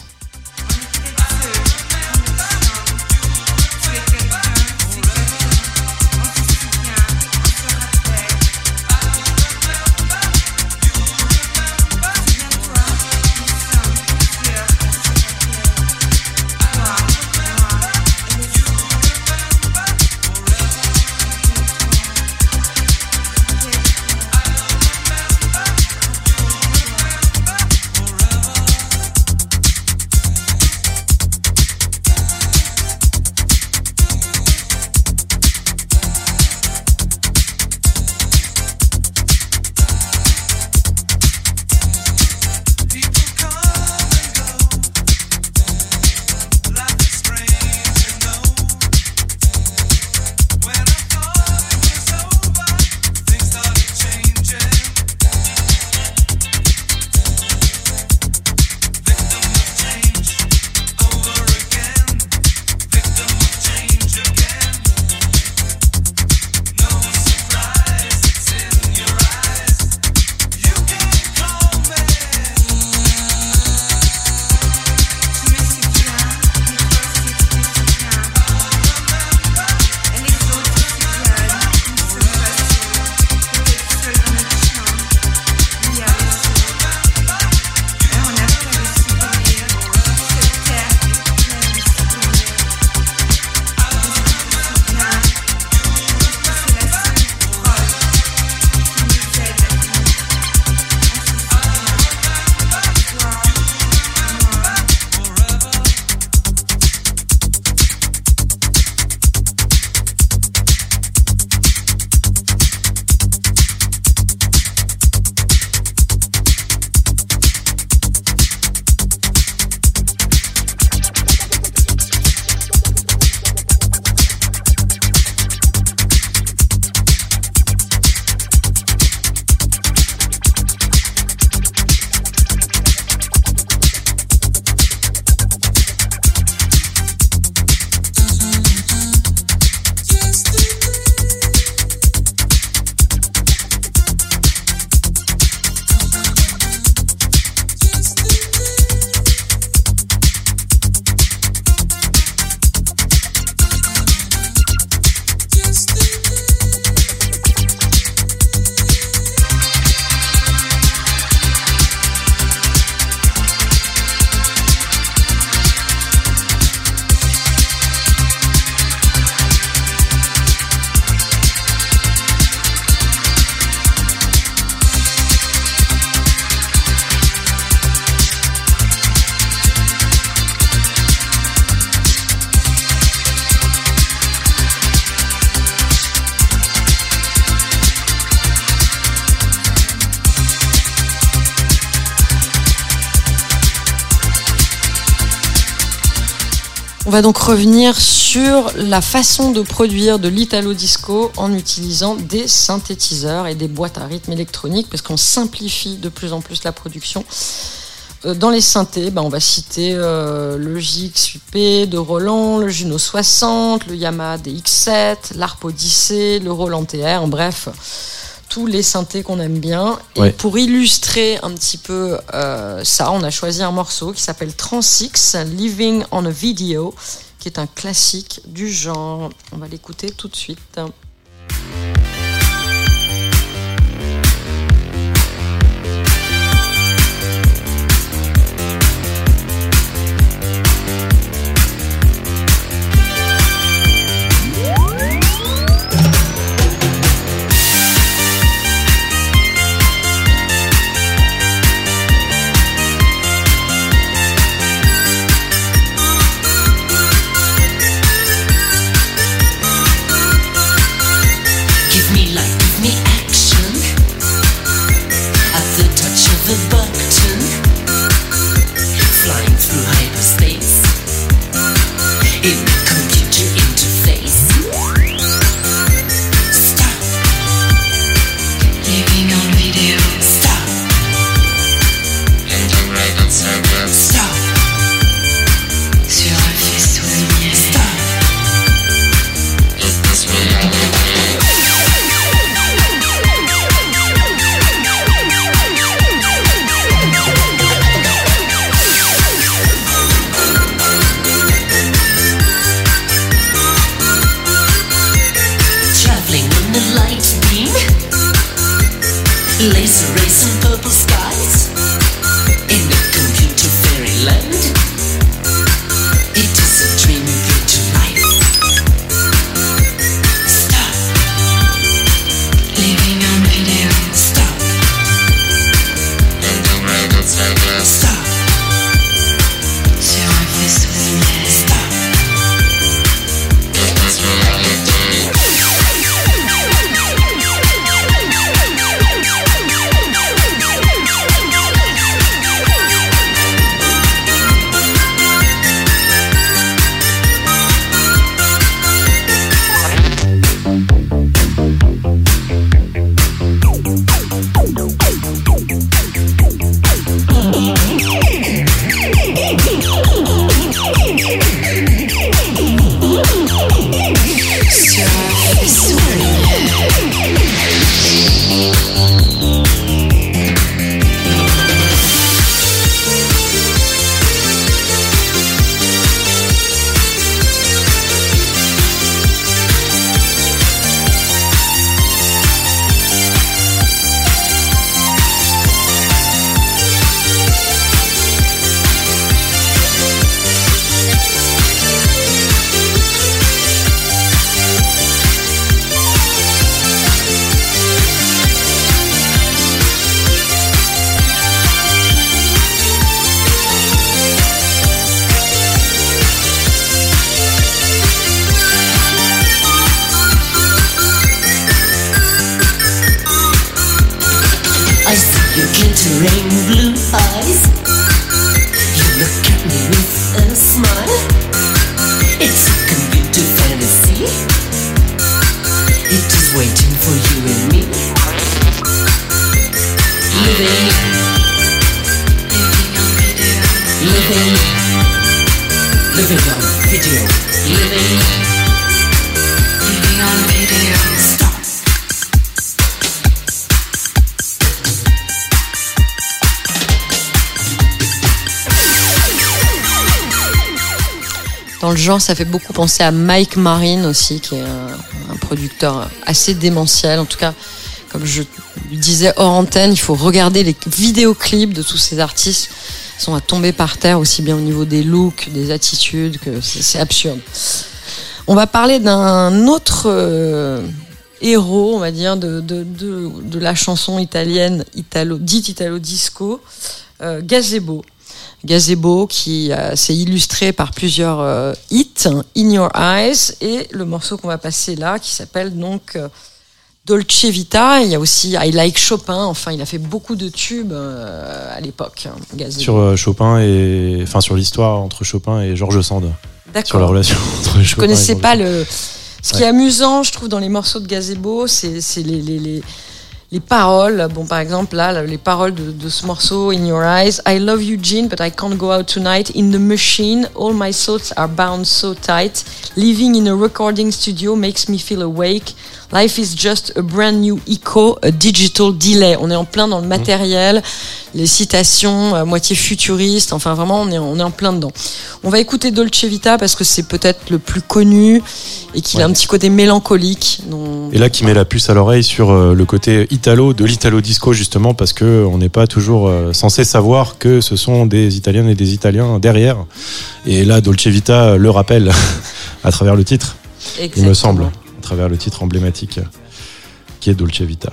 [SPEAKER 3] Va donc revenir sur la façon de produire de l'italo disco en utilisant des synthétiseurs et des boîtes à rythme électroniques parce qu'on simplifie de plus en plus la production. Euh, Dans les synthés, bah, on va citer euh, le JX8P de Roland, le Juno 60, le Yamaha DX7, l'Arp Odyssey, le Roland TR, en bref, tous les synthés qu'on aime bien. Et
[SPEAKER 4] Ouais.
[SPEAKER 3] pour illustrer un petit peu euh, ça, on a choisi un morceau qui s'appelle Transix, Living on a Video, qui est un classique du genre. On va l'écouter tout de suite. Ça fait beaucoup penser à Mike Marine aussi, qui est un, producteur assez démentiel. En tout cas, comme je disais hors antenne, il faut regarder les vidéoclips de tous ces artistes. Ils sont à tomber par terre aussi bien au niveau des looks, des attitudes, que c'est absurde. On va parler d'un autre euh, héros, on va dire, de, de, de, de la chanson italienne, italo, dite italo-disco, euh, Gazebo. Gazebo qui euh, s'est illustré par plusieurs euh, hits, In Your Eyes, et le morceau qu'on va passer là, qui s'appelle donc euh, Dolce Vita. Il y a aussi I Like Chopin. Enfin, il a fait beaucoup de tubes à l'époque. hein.
[SPEAKER 4] Sur Chopin et enfin sur l'histoire entre Chopin et Georges Sand.
[SPEAKER 3] D'accord.
[SPEAKER 4] sur la relation entre
[SPEAKER 3] Je connaissais pas le. Ce qui est amusant, je trouve, dans les morceaux de Gazebo, c'est c'est les, les, les, les paroles. Bon, par exemple, là, les paroles de, de ce morceau, In Your Eyes. I love you, Jean, but I can't go out tonight. In the machine, all my thoughts are bound so tight. Living in a recording studio makes me feel awake. Life is just a brand new echo, a digital delay. On est en plein dans le matériel, les citations à moitié futuristes. Enfin, vraiment, on est, on est en plein dedans. On va écouter Dolce Vita parce que c'est peut-être le plus connu et qu'il a un petit côté mélancolique. dont-
[SPEAKER 4] Et là, qui met la puce à l'oreille sur euh, le côté italo de l'italo disco justement parce que on n'est pas toujours euh, censé savoir que ce sont des Italiennes et des Italiens derrière. Et là, Dolce Vita le rappelle à travers le titre, il me semble, à travers le titre emblématique qui est Dolce Vita.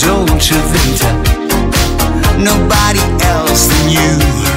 [SPEAKER 6] Dolce. Nobody else than you.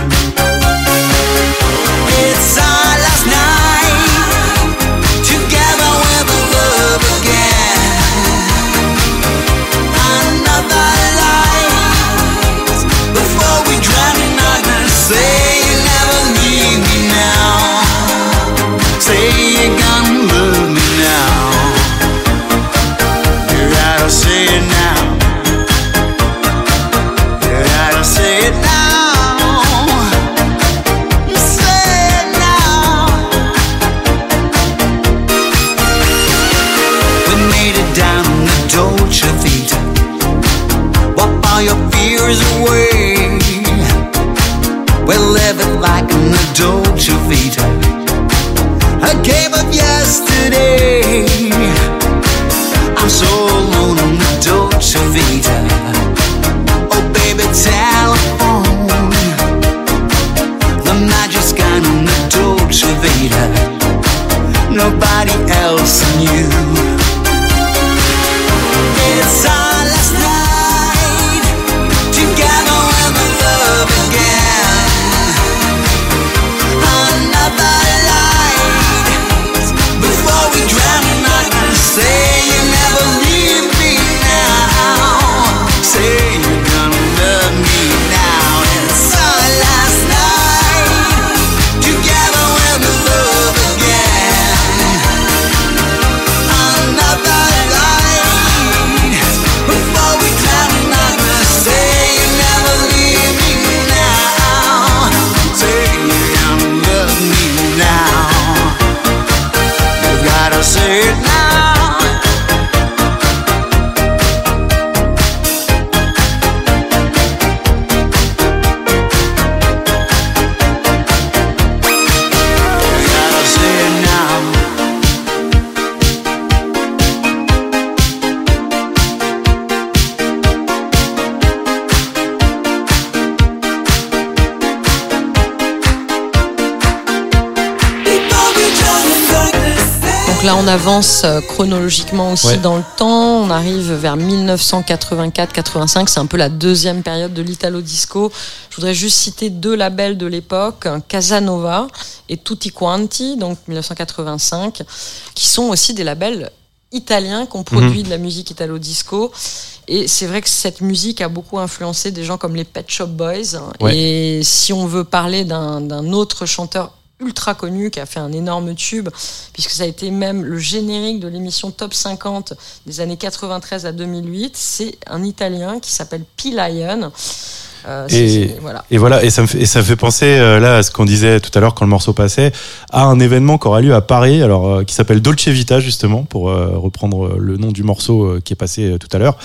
[SPEAKER 6] Nobody else than
[SPEAKER 3] avance euh, chronologiquement aussi
[SPEAKER 4] Ouais.
[SPEAKER 3] dans le temps. On arrive vers 1984-85. C'est un peu la deuxième période de l'Italo Disco. Je voudrais juste citer deux labels de l'époque, Casanova et Tutti Quanti, donc 1985, qui sont aussi des labels italiens qui ont produit de la musique Italo Disco. Et c'est vrai que cette musique a beaucoup influencé des gens comme les Pet Shop Boys.
[SPEAKER 4] Ouais.
[SPEAKER 3] Et si on veut parler d'un autre chanteur ultra connu qui a fait un énorme tube, puisque ça a été même le générique de l'émission Top 50 des années 93 à 2008, c'est un Italien qui s'appelle P. Lion. Euh,
[SPEAKER 4] Et-
[SPEAKER 3] voilà.
[SPEAKER 4] Et voilà, et ça me fait, et ça me fait penser euh, là à ce qu'on disait tout à l'heure quand le morceau passait, à un événement qui aura lieu à Paris, alors euh, qui s'appelle Dolce Vita justement, pour reprendre le nom du morceau qui est passé tout à l'heure,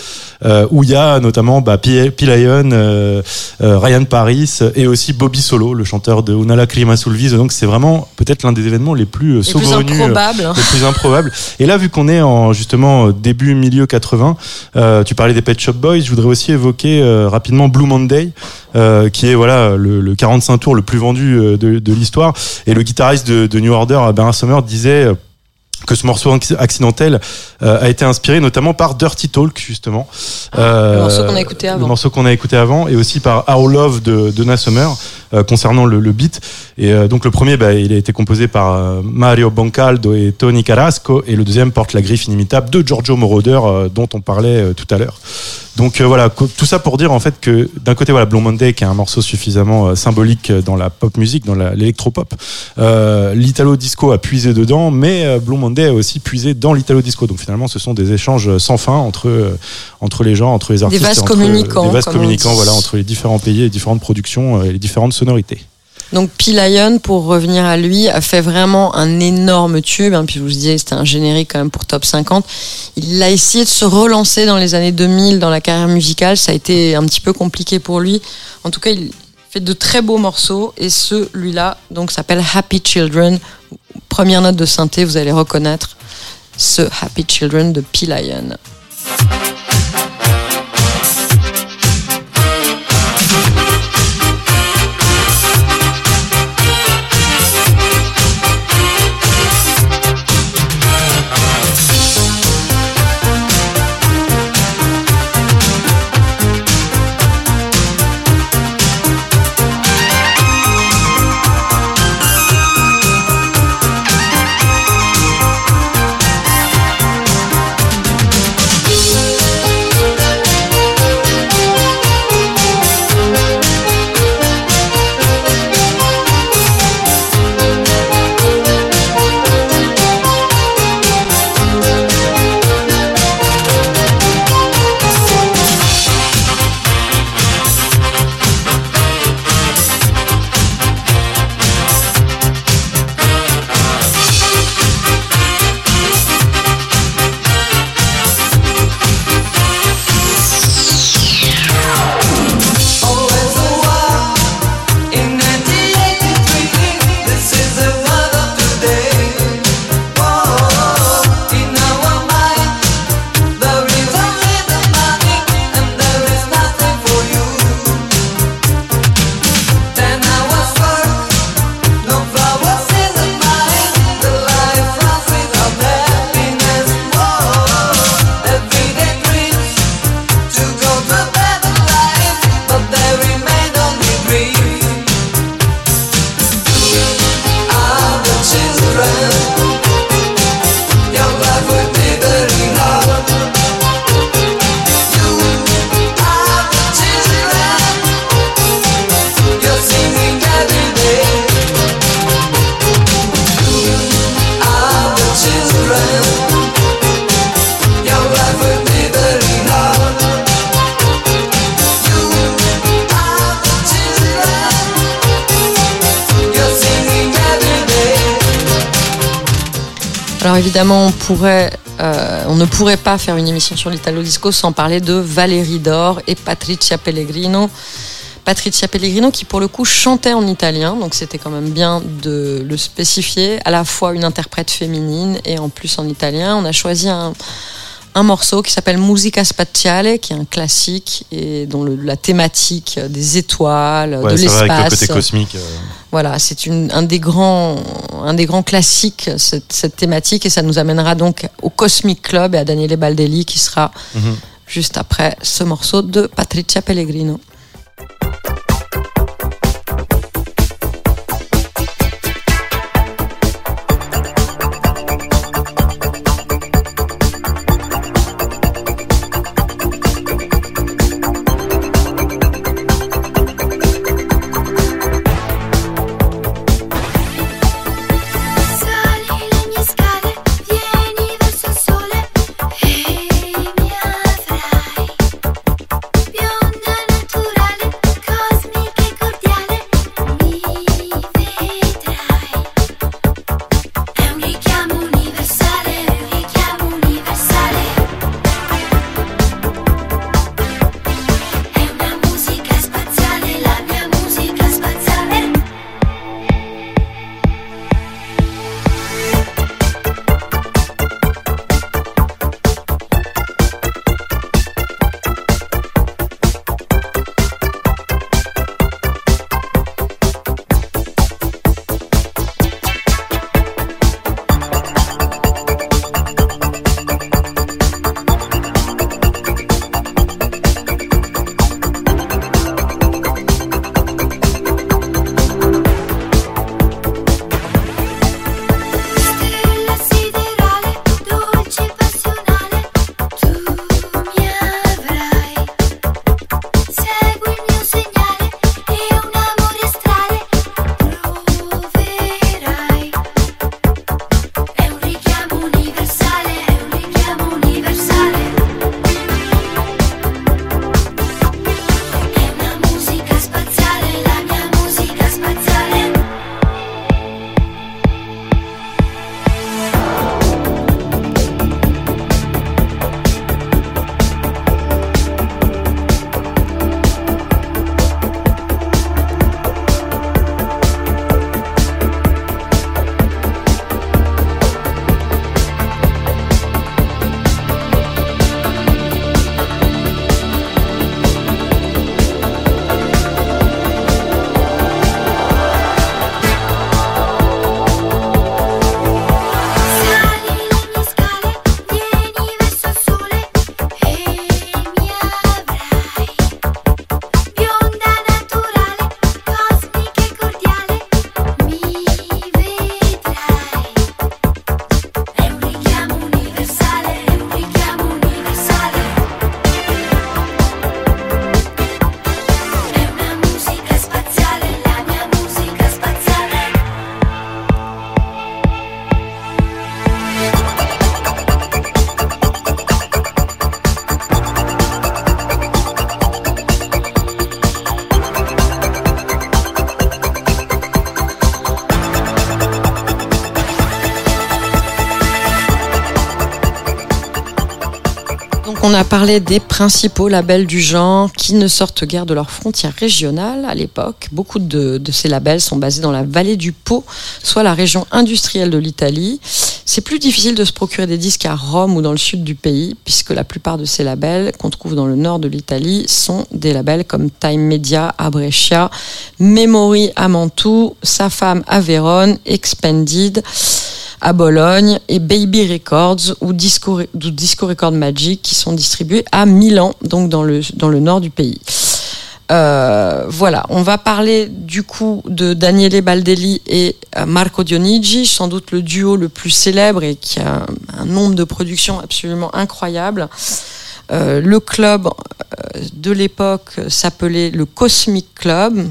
[SPEAKER 4] où il y a notamment bah, P. Lion, Ryan Paris et aussi Bobby Solo, le chanteur de Una Lacrima sul viso. Donc c'est vraiment peut-être l'un des événements les plus euh,
[SPEAKER 3] Les plus
[SPEAKER 4] saugrenus.
[SPEAKER 3] improbables. hein.
[SPEAKER 4] le plus improbable. Et là, vu qu'on est en justement début milieu 80, euh, tu parlais des Pet Shop Boys, je voudrais aussi évoquer rapidement Blue Monday, euh, qui est voilà le, le 45 tours le plus vendu euh, de, de l'histoire. Et le guitariste de, de New Order, Bernard Summer, disait euh, que ce morceau acc- accidentel euh, a été inspiré notamment par Dirty Talk justement Euh,
[SPEAKER 3] le morceau qu'on a écouté avant.
[SPEAKER 4] le morceau qu'on a écouté avant et aussi par Our Love de Donna Summer euh, concernant le, le beat. Et euh, donc le premier bah, il a été composé par euh, Mario Boncaldo et Tony Carrasco. Et le deuxième porte la griffe inimitable de Giorgio Moroder euh, dont on parlait euh, tout à l'heure. Donc euh, voilà, tout ça pour dire en fait que d'un côté voilà Blue Monday qui est un morceau suffisamment euh, symbolique dans la pop musique, dans l'électropop, euh, l'italo disco a puisé dedans, mais euh, Blue Monday a aussi puisé dans l'italo disco. Donc finalement, ce sont des échanges sans fin entre euh, entre les gens, entre les artistes,
[SPEAKER 3] vases
[SPEAKER 4] et entre,
[SPEAKER 3] communicants,
[SPEAKER 4] des vases communicants, voilà, entre les différents pays, les différentes productions euh, et les différentes sonorités.
[SPEAKER 3] Donc P-Lion, pour revenir à lui, a fait vraiment un énorme tube. hein, puis je vous disais, c'était un générique quand même pour top 50. Il a essayé de se relancer dans les années 2000 dans la carrière musicale. Ça a été un petit peu compliqué pour lui. En tout cas, il fait de très beaux morceaux. Et celui-là, donc, s'appelle Happy Children. Première note de synthé, vous allez reconnaître ce Happy Children de P-Lion. Pourrait pas faire une émission sur l'Italo Disco sans parler de Valérie Dor et Patricia Pellegrino. Patricia Pellegrino qui pour le coup chantait en italien, donc c'était quand même bien de le spécifier, à la fois une interprète féminine et en plus en italien. On a choisi un, un morceau qui s'appelle Musica Spaziale, qui est un classique et dont le- la thématique des étoiles,
[SPEAKER 4] Ouais,
[SPEAKER 3] de
[SPEAKER 4] le
[SPEAKER 3] l'espace.
[SPEAKER 4] côté cosmique. euh,
[SPEAKER 3] Voilà, c'est un des grands, un des grands classiques cette, cette thématique et ça nous amènera donc au Cosmic Club et à Daniele Baldelli qui sera
[SPEAKER 4] Mhm.
[SPEAKER 3] juste après ce morceau de Patricia Pellegrino. On a parlé des principaux labels du genre qui ne sortent guère de leurs frontières régionales à l'époque. Beaucoup de, ces labels sont basés dans la vallée du Pô, soit la région industrielle de l'Italie. C'est plus difficile de se procurer des disques à Rome ou dans le sud du pays, puisque la plupart de ces labels qu'on trouve dans le nord de l'Italie sont des labels comme Time Media à Brescia, Memory à Mantoue, Sa femme à Vérone, Expanded à Bologne et Baby Records ou Disco, ou Disco Record Magic qui sont distribués à Milan, donc dans le, nord du pays. Euh, voilà, on va parler du coup de Daniele Baldelli et euh, Marco Dionigi, sans doute le duo le plus célèbre et qui a un nombre de productions absolument incroyable. Euh, le club euh, de l'époque s'appelait le Cosmic Club,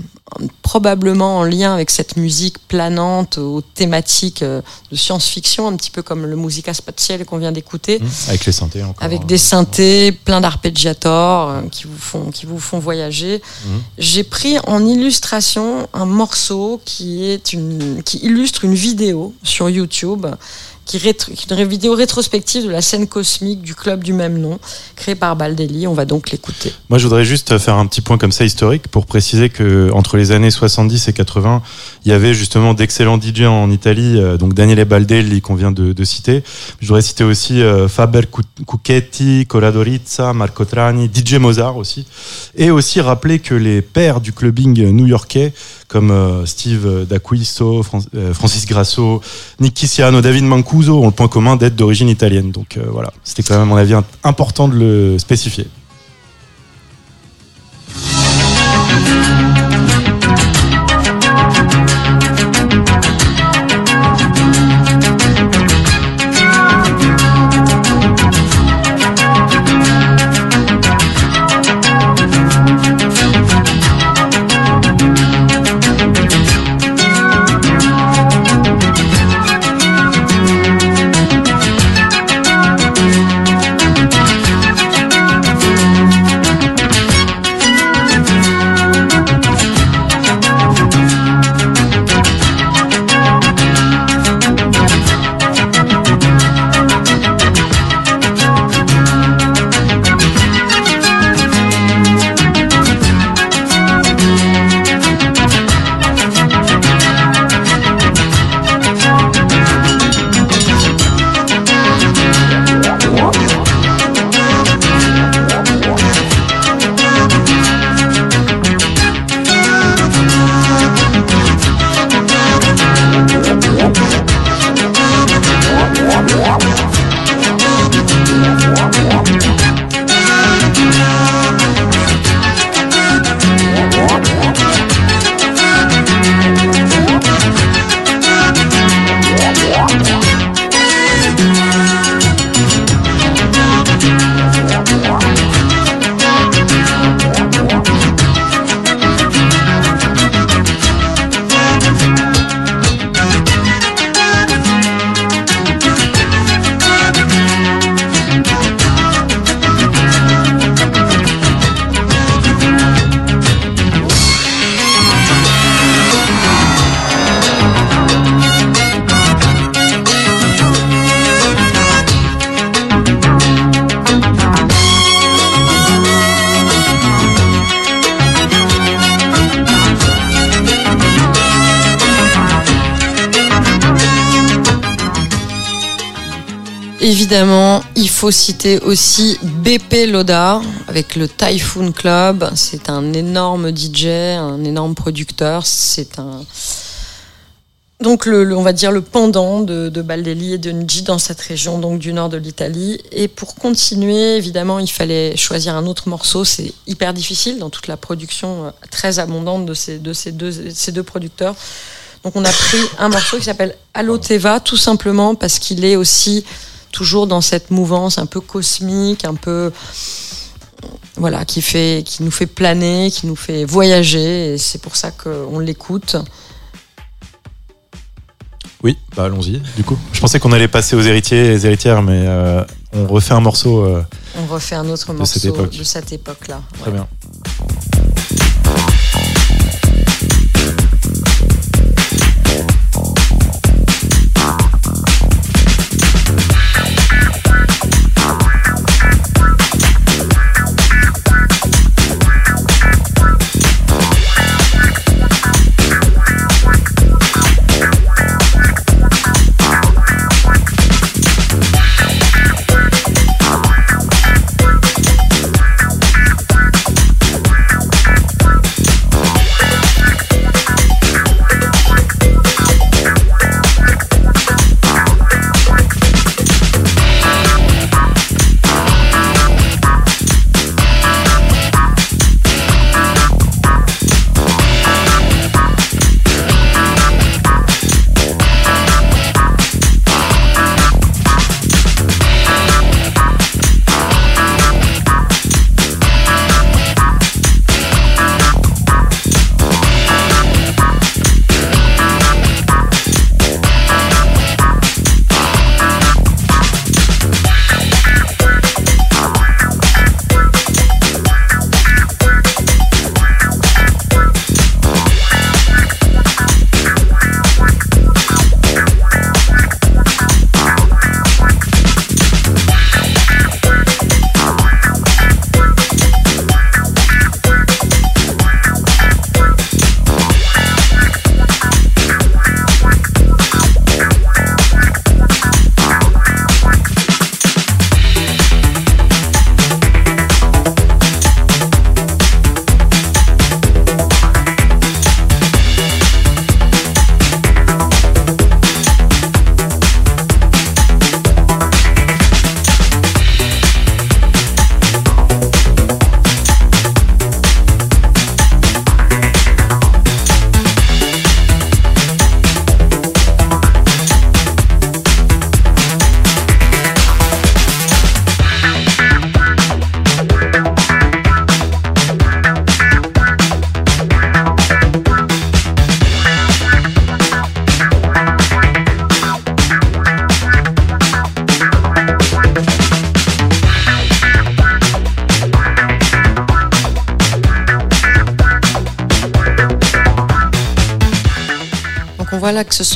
[SPEAKER 3] probablement en lien avec cette musique planante aux thématiques euh, de science-fiction, un petit peu comme le Musica Spatiale qu'on vient d'écouter
[SPEAKER 4] Mmh, Avec les synthés encore.
[SPEAKER 3] avec des synthés, plein d'arpeggiators euh, qui vous font qui vous font voyager.
[SPEAKER 4] Mhm.
[SPEAKER 3] J'ai pris en illustration un morceau qui est une qui illustre une vidéo sur YouTube qui est une vidéo rétrospective de la scène cosmique du club du même nom créé par Baldelli. On va donc l'écouter.
[SPEAKER 4] Moi, je voudrais juste faire un petit point comme ça historique pour préciser que entre les années 70 et 80, il y avait justement d'excellents DJ en Italie, euh, donc Daniele Baldelli qu'on vient de, citer. Je voudrais citer aussi euh, Faber Cu- Cucchetti, Coradorizza, Marco Trani, DJ Mozart aussi, et aussi rappeler que les pères du clubbing new-yorkais comme euh, Steve D'Acquisto, euh, Francis Grasso, Nick Kisiano, David Mancuso ont le point commun d'être d'origine italienne. Donc euh, voilà, c'était quand même à mon avis important de le spécifier.
[SPEAKER 3] Faut citer aussi BP Loda avec le Typhoon Club. C'est un énorme DJ, un énorme producteur. C'est un donc le, le- on va dire le pendant de, de Baldelli et de Nji dans cette région donc du nord de l'Italie. Et pour continuer, évidemment, il fallait choisir un autre morceau. C'est hyper difficile dans toute la production euh, très abondante de ces, de ces, deux, ces deux producteurs. Donc on a pris un morceau qui s'appelle Allo Teva, tout simplement parce qu'il est aussi toujours dans cette mouvance un peu cosmique, un peu voilà, qui fait, qui nous fait planer, qui nous fait voyager. Et c'est pour ça qu'on l'écoute.
[SPEAKER 4] Oui, bah allons-y. Du coup, je pensais qu'on allait passer aux héritiers et les héritières, mais euh, on refait un morceau. euh,
[SPEAKER 3] On refait un autre
[SPEAKER 4] De
[SPEAKER 3] morceau
[SPEAKER 4] cette époque.
[SPEAKER 3] de cette époque-là.
[SPEAKER 4] très bien.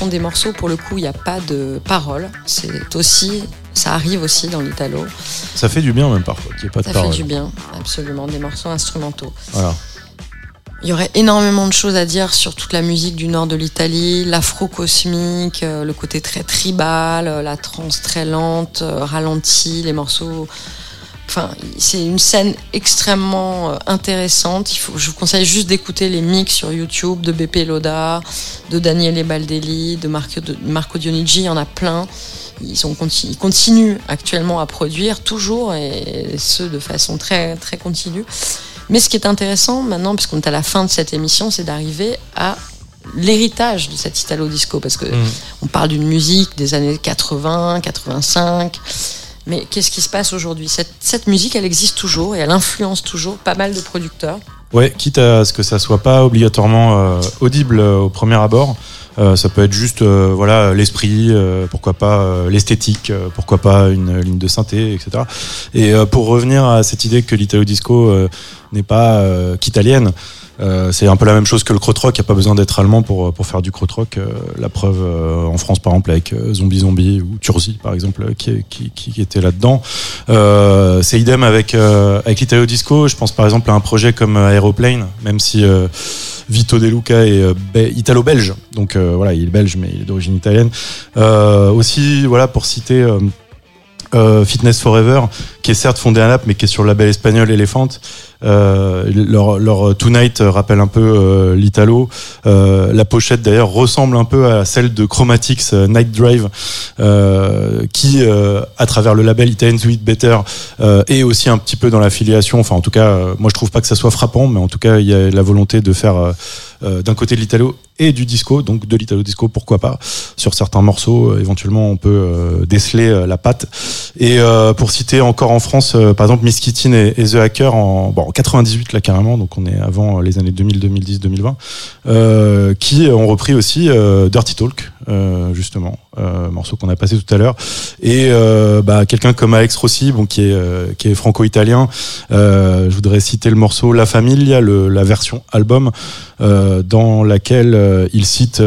[SPEAKER 3] Des morceaux, pour le coup, il n'y a pas de paroles. C'est aussi, ça arrive aussi dans l'italo.
[SPEAKER 4] Ça fait du bien même parfois qu'il n'y ait pas
[SPEAKER 3] Ça
[SPEAKER 4] de
[SPEAKER 3] fait
[SPEAKER 4] parole.
[SPEAKER 3] du bien, absolument, des morceaux instrumentaux.
[SPEAKER 4] Voilà.
[SPEAKER 3] Il y aurait énormément de choses à dire sur toute la musique du nord de l'Italie, l'afro-cosmique, euh, le côté très tribal, euh, la trance très lente, euh, ralentie, les morceaux. Enfin, c'est une scène extrêmement intéressante. Il faut, je vous conseille juste d'écouter les mix sur YouTube de Beppe Loda, de Daniele Baldelli, de Marco, de Marco Dionigi. Il y en a plein. Ils, sont, ils continuent actuellement à produire toujours et ce de façon très très continue. Mais ce qui est intéressant maintenant, parce qu'on est à la fin de cette émission, c'est d'arriver à l'héritage de cet Italo disco, parce que on parle d'une musique des années 80, 85. Mais qu'est-ce qui se passe aujourd'hui? Cette, cette musique, elle existe toujours et elle influence toujours pas mal de producteurs.
[SPEAKER 4] Ouais, quitte à ce que ça soit pas obligatoirement euh, audible euh, au premier abord. Euh, ça peut être juste euh, voilà l'esprit, euh, pourquoi pas l'esthétique, pourquoi pas une ligne de synthé, etc. Et pour revenir à cette idée que l'italo disco n'est pas qu'italienne, euh, c'est un peu la même chose que le krautrock. Il n'y a pas besoin d'être allemand pour pour faire du krautrock. Euh, la preuve euh, en France par exemple avec euh, Zombie Zombie ou Turzi par exemple euh, qui qui, qui, était là-dedans. Euh, c'est idem avec euh, avec l'italo disco. Je pense par exemple à un projet comme euh, Aeroplane, même si euh, Vito De Luca est euh, be- italo-belge, donc euh, voilà, il est belge mais il est d'origine italienne. Euh, aussi, voilà, pour citer euh, euh, Fitness Forever, qui est certes fondé à Naples, mais qui est sur le label espagnol Elephant. Euh, leur, leur Tonight rappelle un peu euh, l'Italo. Euh, la pochette d'ailleurs ressemble un peu à celle de Chromatics euh, Night Drive, euh, qui, euh, à travers le label Italian Sweet Better, euh, est aussi un petit peu dans l'affiliation. Enfin, en tout cas, euh, moi je trouve pas que ça soit frappant, mais en tout cas, il y a la volonté de faire euh, d'un côté de l'Italo et du disco, donc de l'Italo disco, pourquoi pas. Sur certains morceaux, euh, éventuellement, on peut euh, déceler euh, la patte. Et pour citer encore en France, par exemple, Miss Kittin et, The Hacker en, bon, en 98 là carrément, donc on est avant les années 2000, 2010, 2020, euh, qui ont repris aussi Dirty Talk, justement, euh, morceau qu'on a passé tout à l'heure. Et euh, bah, quelqu'un comme Alex Rossi, bon, qui est, euh, qui est franco-italien, euh, je voudrais citer le morceau La Familia, le, la version album, euh, dans laquelle euh, il cite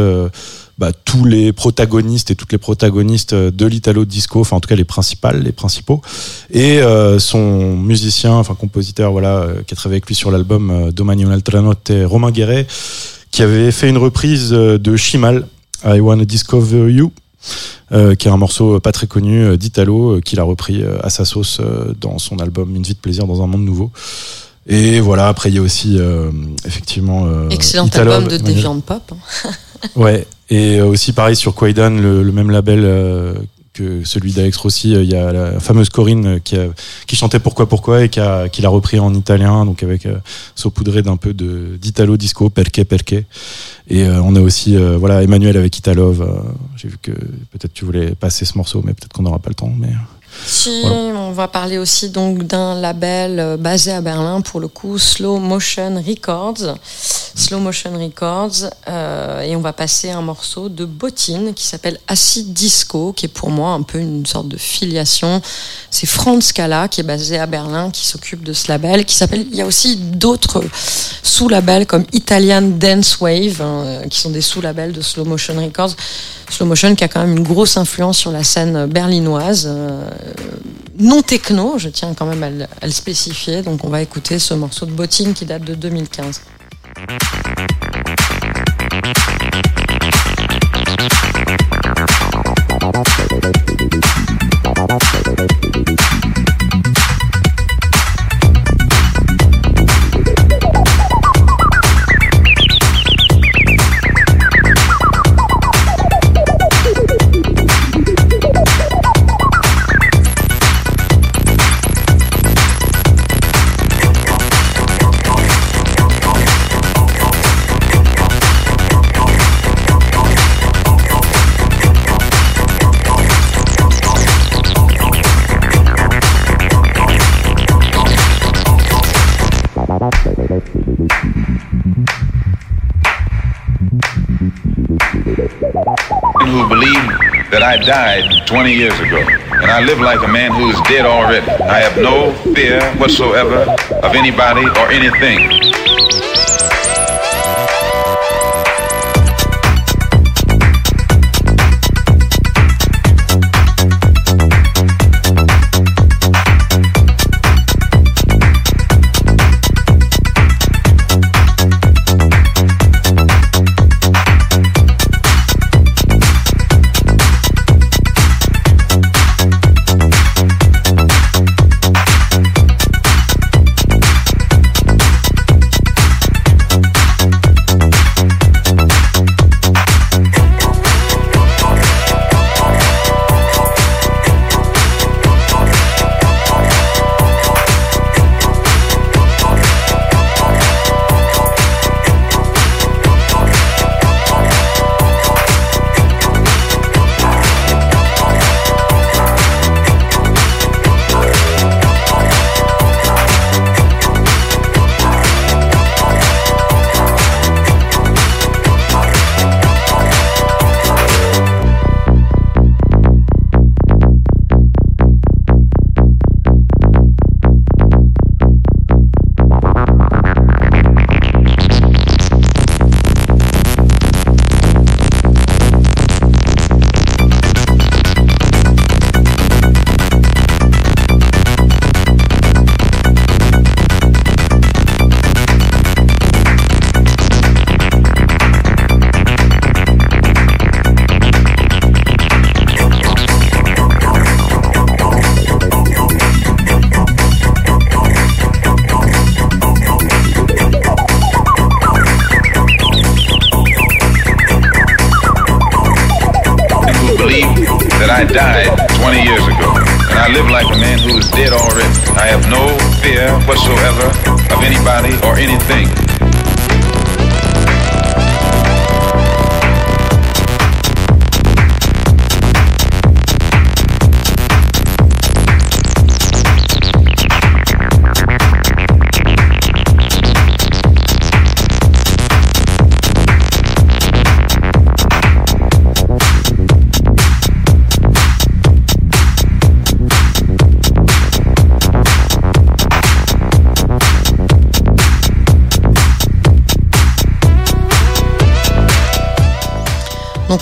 [SPEAKER 4] bah, tous les protagonistes et toutes les protagonistes de l'Italo disco, enfin en tout cas les principales, les principaux, et euh, son musicien, enfin compositeur, voilà, qui a travaillé avec lui sur l'album euh, Domani un'altra notte, Romain Guéret, qui avait fait une reprise de Chimal, I Wanna Discover You. Euh, qui est un morceau pas très connu euh, d'Italo, euh, qu'il a repris euh, à sa sauce euh, dans son album Une vie de plaisir dans un monde nouveau. Et voilà, après il y a aussi euh, effectivement euh,
[SPEAKER 3] Excellent
[SPEAKER 4] Italo-
[SPEAKER 3] album de Deviant Pop. hein.
[SPEAKER 4] Ouais, et euh, aussi pareil sur Quaidan, le, le même label euh, que celui d'Alex Rossi, euh, il y a la fameuse Corinne euh, qui, qui chantait Pourquoi Pourquoi et qui, a- l'a repris en italien, donc avec euh, saupoudré d'un peu de d'italo disco, perché perché. Et on a aussi voilà Emmanuel avec Italove. euh, J'ai vu que peut-être tu voulais passer ce morceau, mais peut-être qu'on n'aura pas le temps. Mais
[SPEAKER 3] Si,
[SPEAKER 4] Voilà.
[SPEAKER 3] on va parler aussi donc d'un label euh, basé à Berlin pour le coup, Slow Motion Records. Slow Motion Records, euh, et on va passer un morceau de Bottine qui s'appelle Acid Disco, qui est pour moi un peu une sorte de filiation. C'est Franz Scala qui est basé à Berlin, qui s'occupe de ce label, qui s'appelle. Il y a aussi d'autres sous-labels comme Italian Dance Wave, hein, qui sont des sous-labels de Slow Motion Records. Slow Motion qui a quand même une grosse influence sur la scène berlinoise, euh, non techno, je tiens quand même à le, à le spécifier. Donc on va écouter ce morceau de Bottine qui date de 2015.
[SPEAKER 7] Who believed that I died 20 years ago. And I live like a man who is dead already. I have no fear whatsoever of anybody or anything.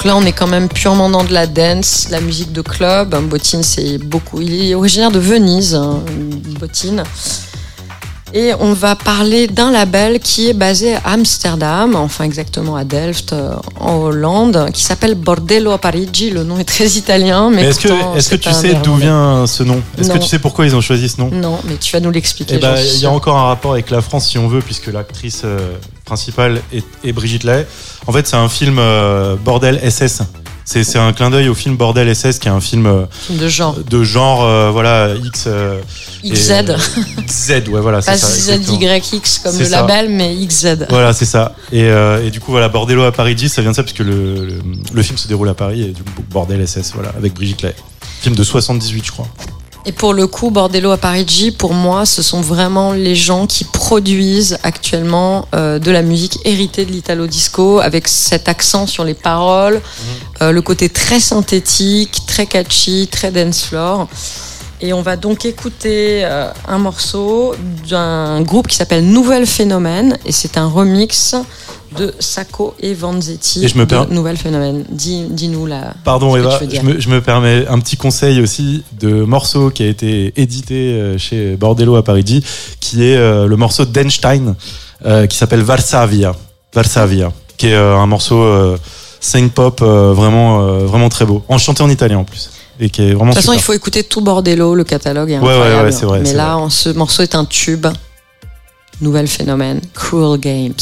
[SPEAKER 3] Donc là, on est quand même purement dans de la dance, la musique de club. Bottine, c'est beaucoup. Il est originaire de Venise, hein, Bottine. Et on va parler d'un label qui est basé à Amsterdam, enfin exactement à Delft, euh, en Hollande, qui s'appelle Bordello a Parigi. Le nom est très italien, mais,
[SPEAKER 4] Mais est-ce que, est-ce que tu sais d'où vient ce nom? Est-ce que tu sais pourquoi ils ont choisi ce nom?
[SPEAKER 3] Non, mais tu vas nous l'expliquer.
[SPEAKER 4] Eh ben, il y a encore un rapport avec la France si on veut, puisque l'actrice euh, principale est, est Brigitte Lay. En fait, c'est un film euh, Bordel SS. C'est un clin d'œil au film Bordel SS, qui est un film euh,
[SPEAKER 3] de genre.
[SPEAKER 4] de genre, euh, voilà, X. euh,
[SPEAKER 3] XZ.
[SPEAKER 4] XZ, ouais, voilà,
[SPEAKER 3] Pas. ZYX comme le
[SPEAKER 4] ça.
[SPEAKER 3] label, mais XZ.
[SPEAKER 4] Voilà, c'est ça. Et, euh, et du coup, voilà, Bordello à Paris 10, ça vient de ça, puisque le, le, le film se déroule à Paris, et du coup, Bordel SS, voilà, avec Brigitte Lay. Film de 78, je crois.
[SPEAKER 3] Et pour le coup, Bordello à Parigi, pour moi, ce sont vraiment les gens qui produisent actuellement euh, de la musique héritée de l'italo disco, avec cet accent sur les paroles, euh, le côté très synthétique, très catchy, très dance floor. Et on va donc écouter euh, un morceau d'un groupe qui s'appelle Nouvelle Phénomène, et c'est un remix de Sacco et Vanzetti
[SPEAKER 4] Et je me
[SPEAKER 3] de
[SPEAKER 4] per-
[SPEAKER 3] Nouvelle Phénomène. Dis- Dis-nous là.
[SPEAKER 4] Pardon
[SPEAKER 3] que
[SPEAKER 4] Eva,
[SPEAKER 3] tu veux
[SPEAKER 4] je me, je me permets un petit conseil aussi de morceau qui a été édité euh, chez Bordello à Parigi, qui est euh, le morceau d'Einstein euh, qui s'appelle Varsavia. Varsavia, qui est un morceau synth pop vraiment, vraiment très beau, en chanté en italien en plus, et qui est vraiment
[SPEAKER 3] De toute façon,
[SPEAKER 4] super.
[SPEAKER 3] il faut écouter tout Bordello, le catalogue est
[SPEAKER 4] Ouais, ouais,
[SPEAKER 3] incroyable.
[SPEAKER 4] ouais, c'est vrai,
[SPEAKER 3] Mais là,
[SPEAKER 4] vrai.
[SPEAKER 3] ce morceau est un tube. Nouvel phénomène, Cruel Games.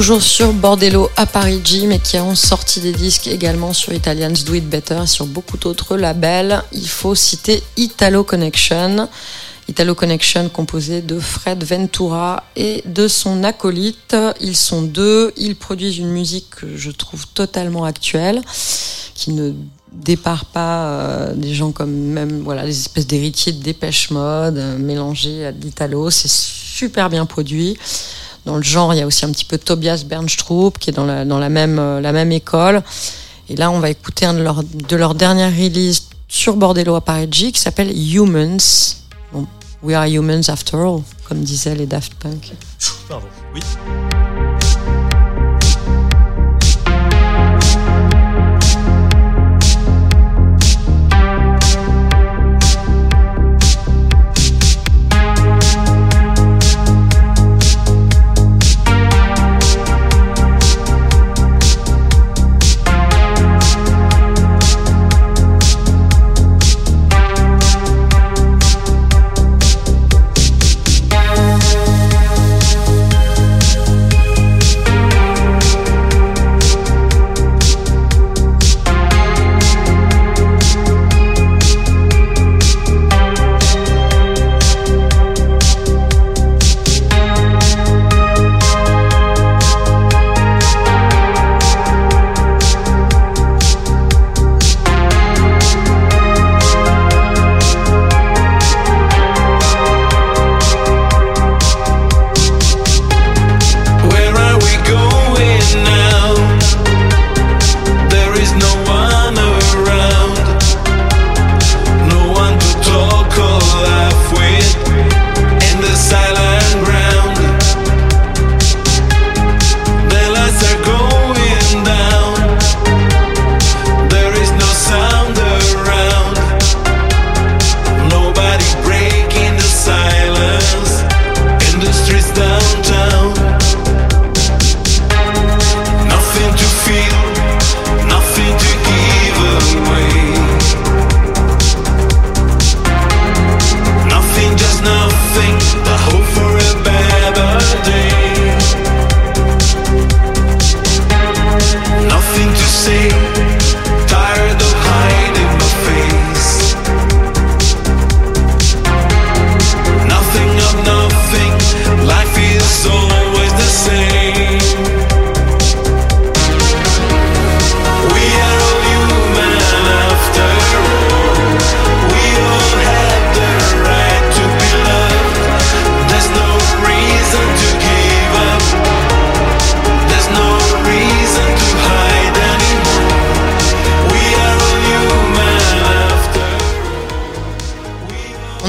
[SPEAKER 3] Toujours sur Bordello à Parigi, mais qui ont sorti des disques également sur Italians Do It Better et sur beaucoup d'autres labels. Il faut citer Italo Connection. Italo Connection composé de Fred Ventura et de son acolyte. Ils sont deux, ils produisent une musique que je trouve totalement actuelle, qui ne départ pas euh, des gens comme même voilà des espèces d'héritiers de Dépêche Mode euh, mélangés à de l'Italo. C'est super bien produit. Dans le genre, il y a aussi un petit peu Tobias Bernstrup qui est dans euh, la même école. Et là, on va écouter un de leurs leur dernières releases sur Bordello à Parigi qui s'appelle Humans. We are humans after all, comme disaient les Daft Punk.
[SPEAKER 8] Pardon. Oui.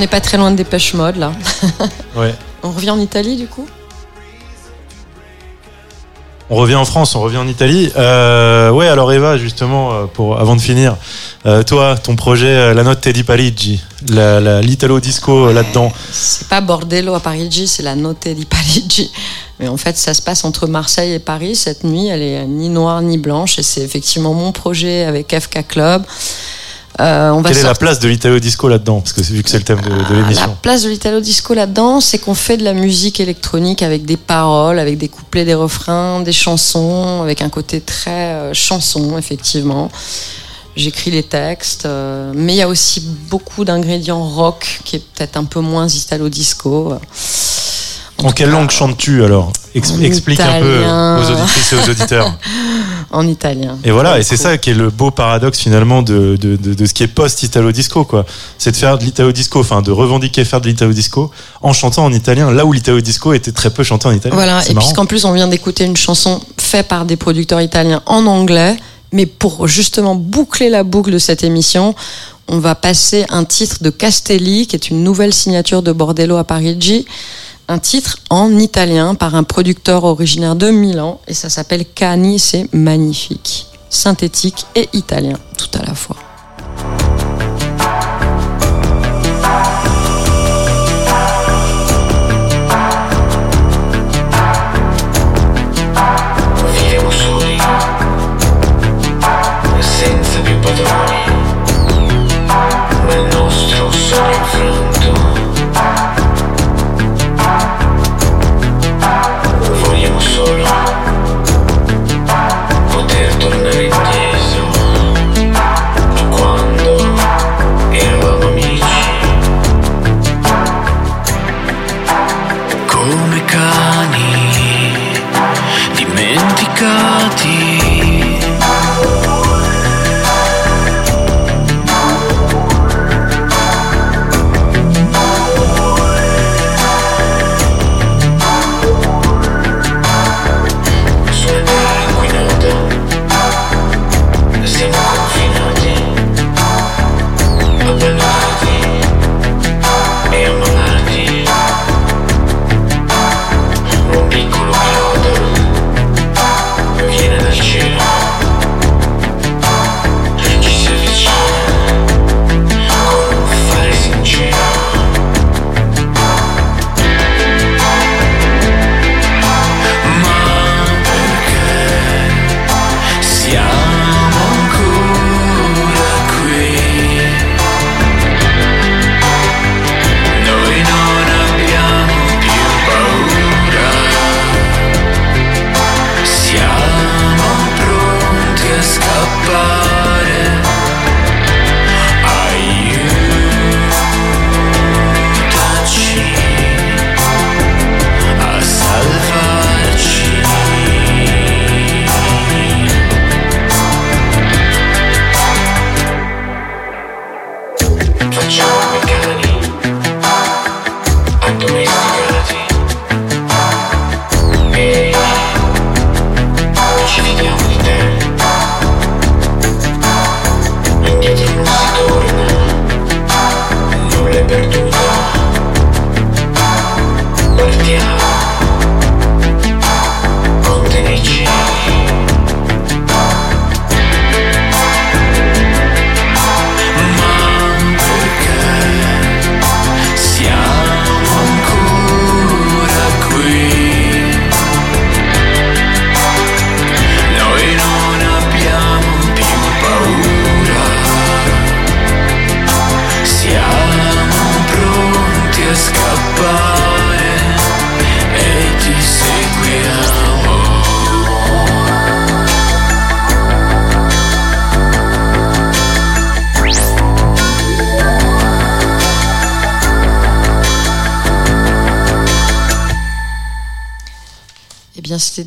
[SPEAKER 3] N'est pas très loin de Dépêche Mode là.
[SPEAKER 8] Ouais.
[SPEAKER 3] On revient en Italie du coup?
[SPEAKER 8] On revient en France, on revient en Italie. Euh, ouais, alors Eva, justement, euh, pour avant de finir, euh, toi, ton projet, euh, la note Teddy Parigi, l'italo disco là-dedans.
[SPEAKER 3] C'est pas Bordello à Parigi, c'est la Notte di Parigi. Mais en fait, ça se passe entre Marseille et Paris cette nuit. Elle est ni noire ni blanche et c'est effectivement mon projet avec FK Club. Euh, on va
[SPEAKER 8] Quelle est la place de l'italo disco là-dedans Parce que c'est- vu que c'est le thème de, de
[SPEAKER 3] La
[SPEAKER 8] l'émission.
[SPEAKER 3] place de l'Italo Disco là-dedans, c'est qu'on fait de la musique électronique avec des paroles, avec des couplets, des refrains, des chansons, avec un côté très euh, chanson, effectivement. J'écris les textes, euh, mais il y a aussi beaucoup d'ingrédients rock, qui est peut-être un peu moins Italo Disco.
[SPEAKER 8] En, quelle langue chantes-tu alors? Explique un peu aux auditrices et aux auditeurs.
[SPEAKER 3] En italien.
[SPEAKER 8] Et voilà, et c'est ça qui est le beau paradoxe finalement de, de, de, de ce qui est post-italo disco, quoi. C'est de faire de l'italo disco, enfin de revendiquer faire de l'italo disco en chantant en italien, là où l'italo disco était très peu chanté en italien.
[SPEAKER 3] Voilà, et puisqu'en plus on vient d'écouter une chanson faite par des producteurs italiens en anglais, mais pour justement boucler la boucle de cette émission, on va passer un titre de Castelli, qui est une nouvelle signature de Bordello à Parigi, un titre en italien par un producteur originaire de Milan, et ça s'appelle Cani, c'est magnifique, synthétique et italien tout à la fois.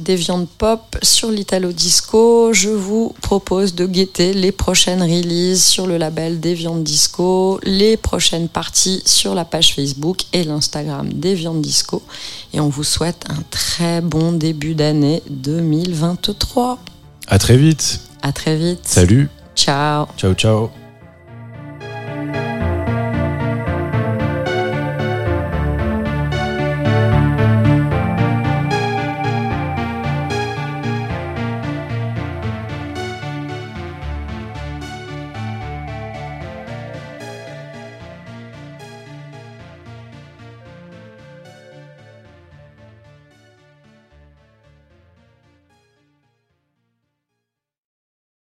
[SPEAKER 3] Deviant Pop sur l'Italo Disco. Je vous propose de guetter les prochaines releases sur le label Deviant Disco, les prochaines parties sur la page Facebook et l'Instagram Deviant Disco. Et on vous souhaite un très bon début d'année 2023.
[SPEAKER 4] À très vite.
[SPEAKER 3] À très vite.
[SPEAKER 4] Salut.
[SPEAKER 3] Ciao.
[SPEAKER 4] Ciao, ciao.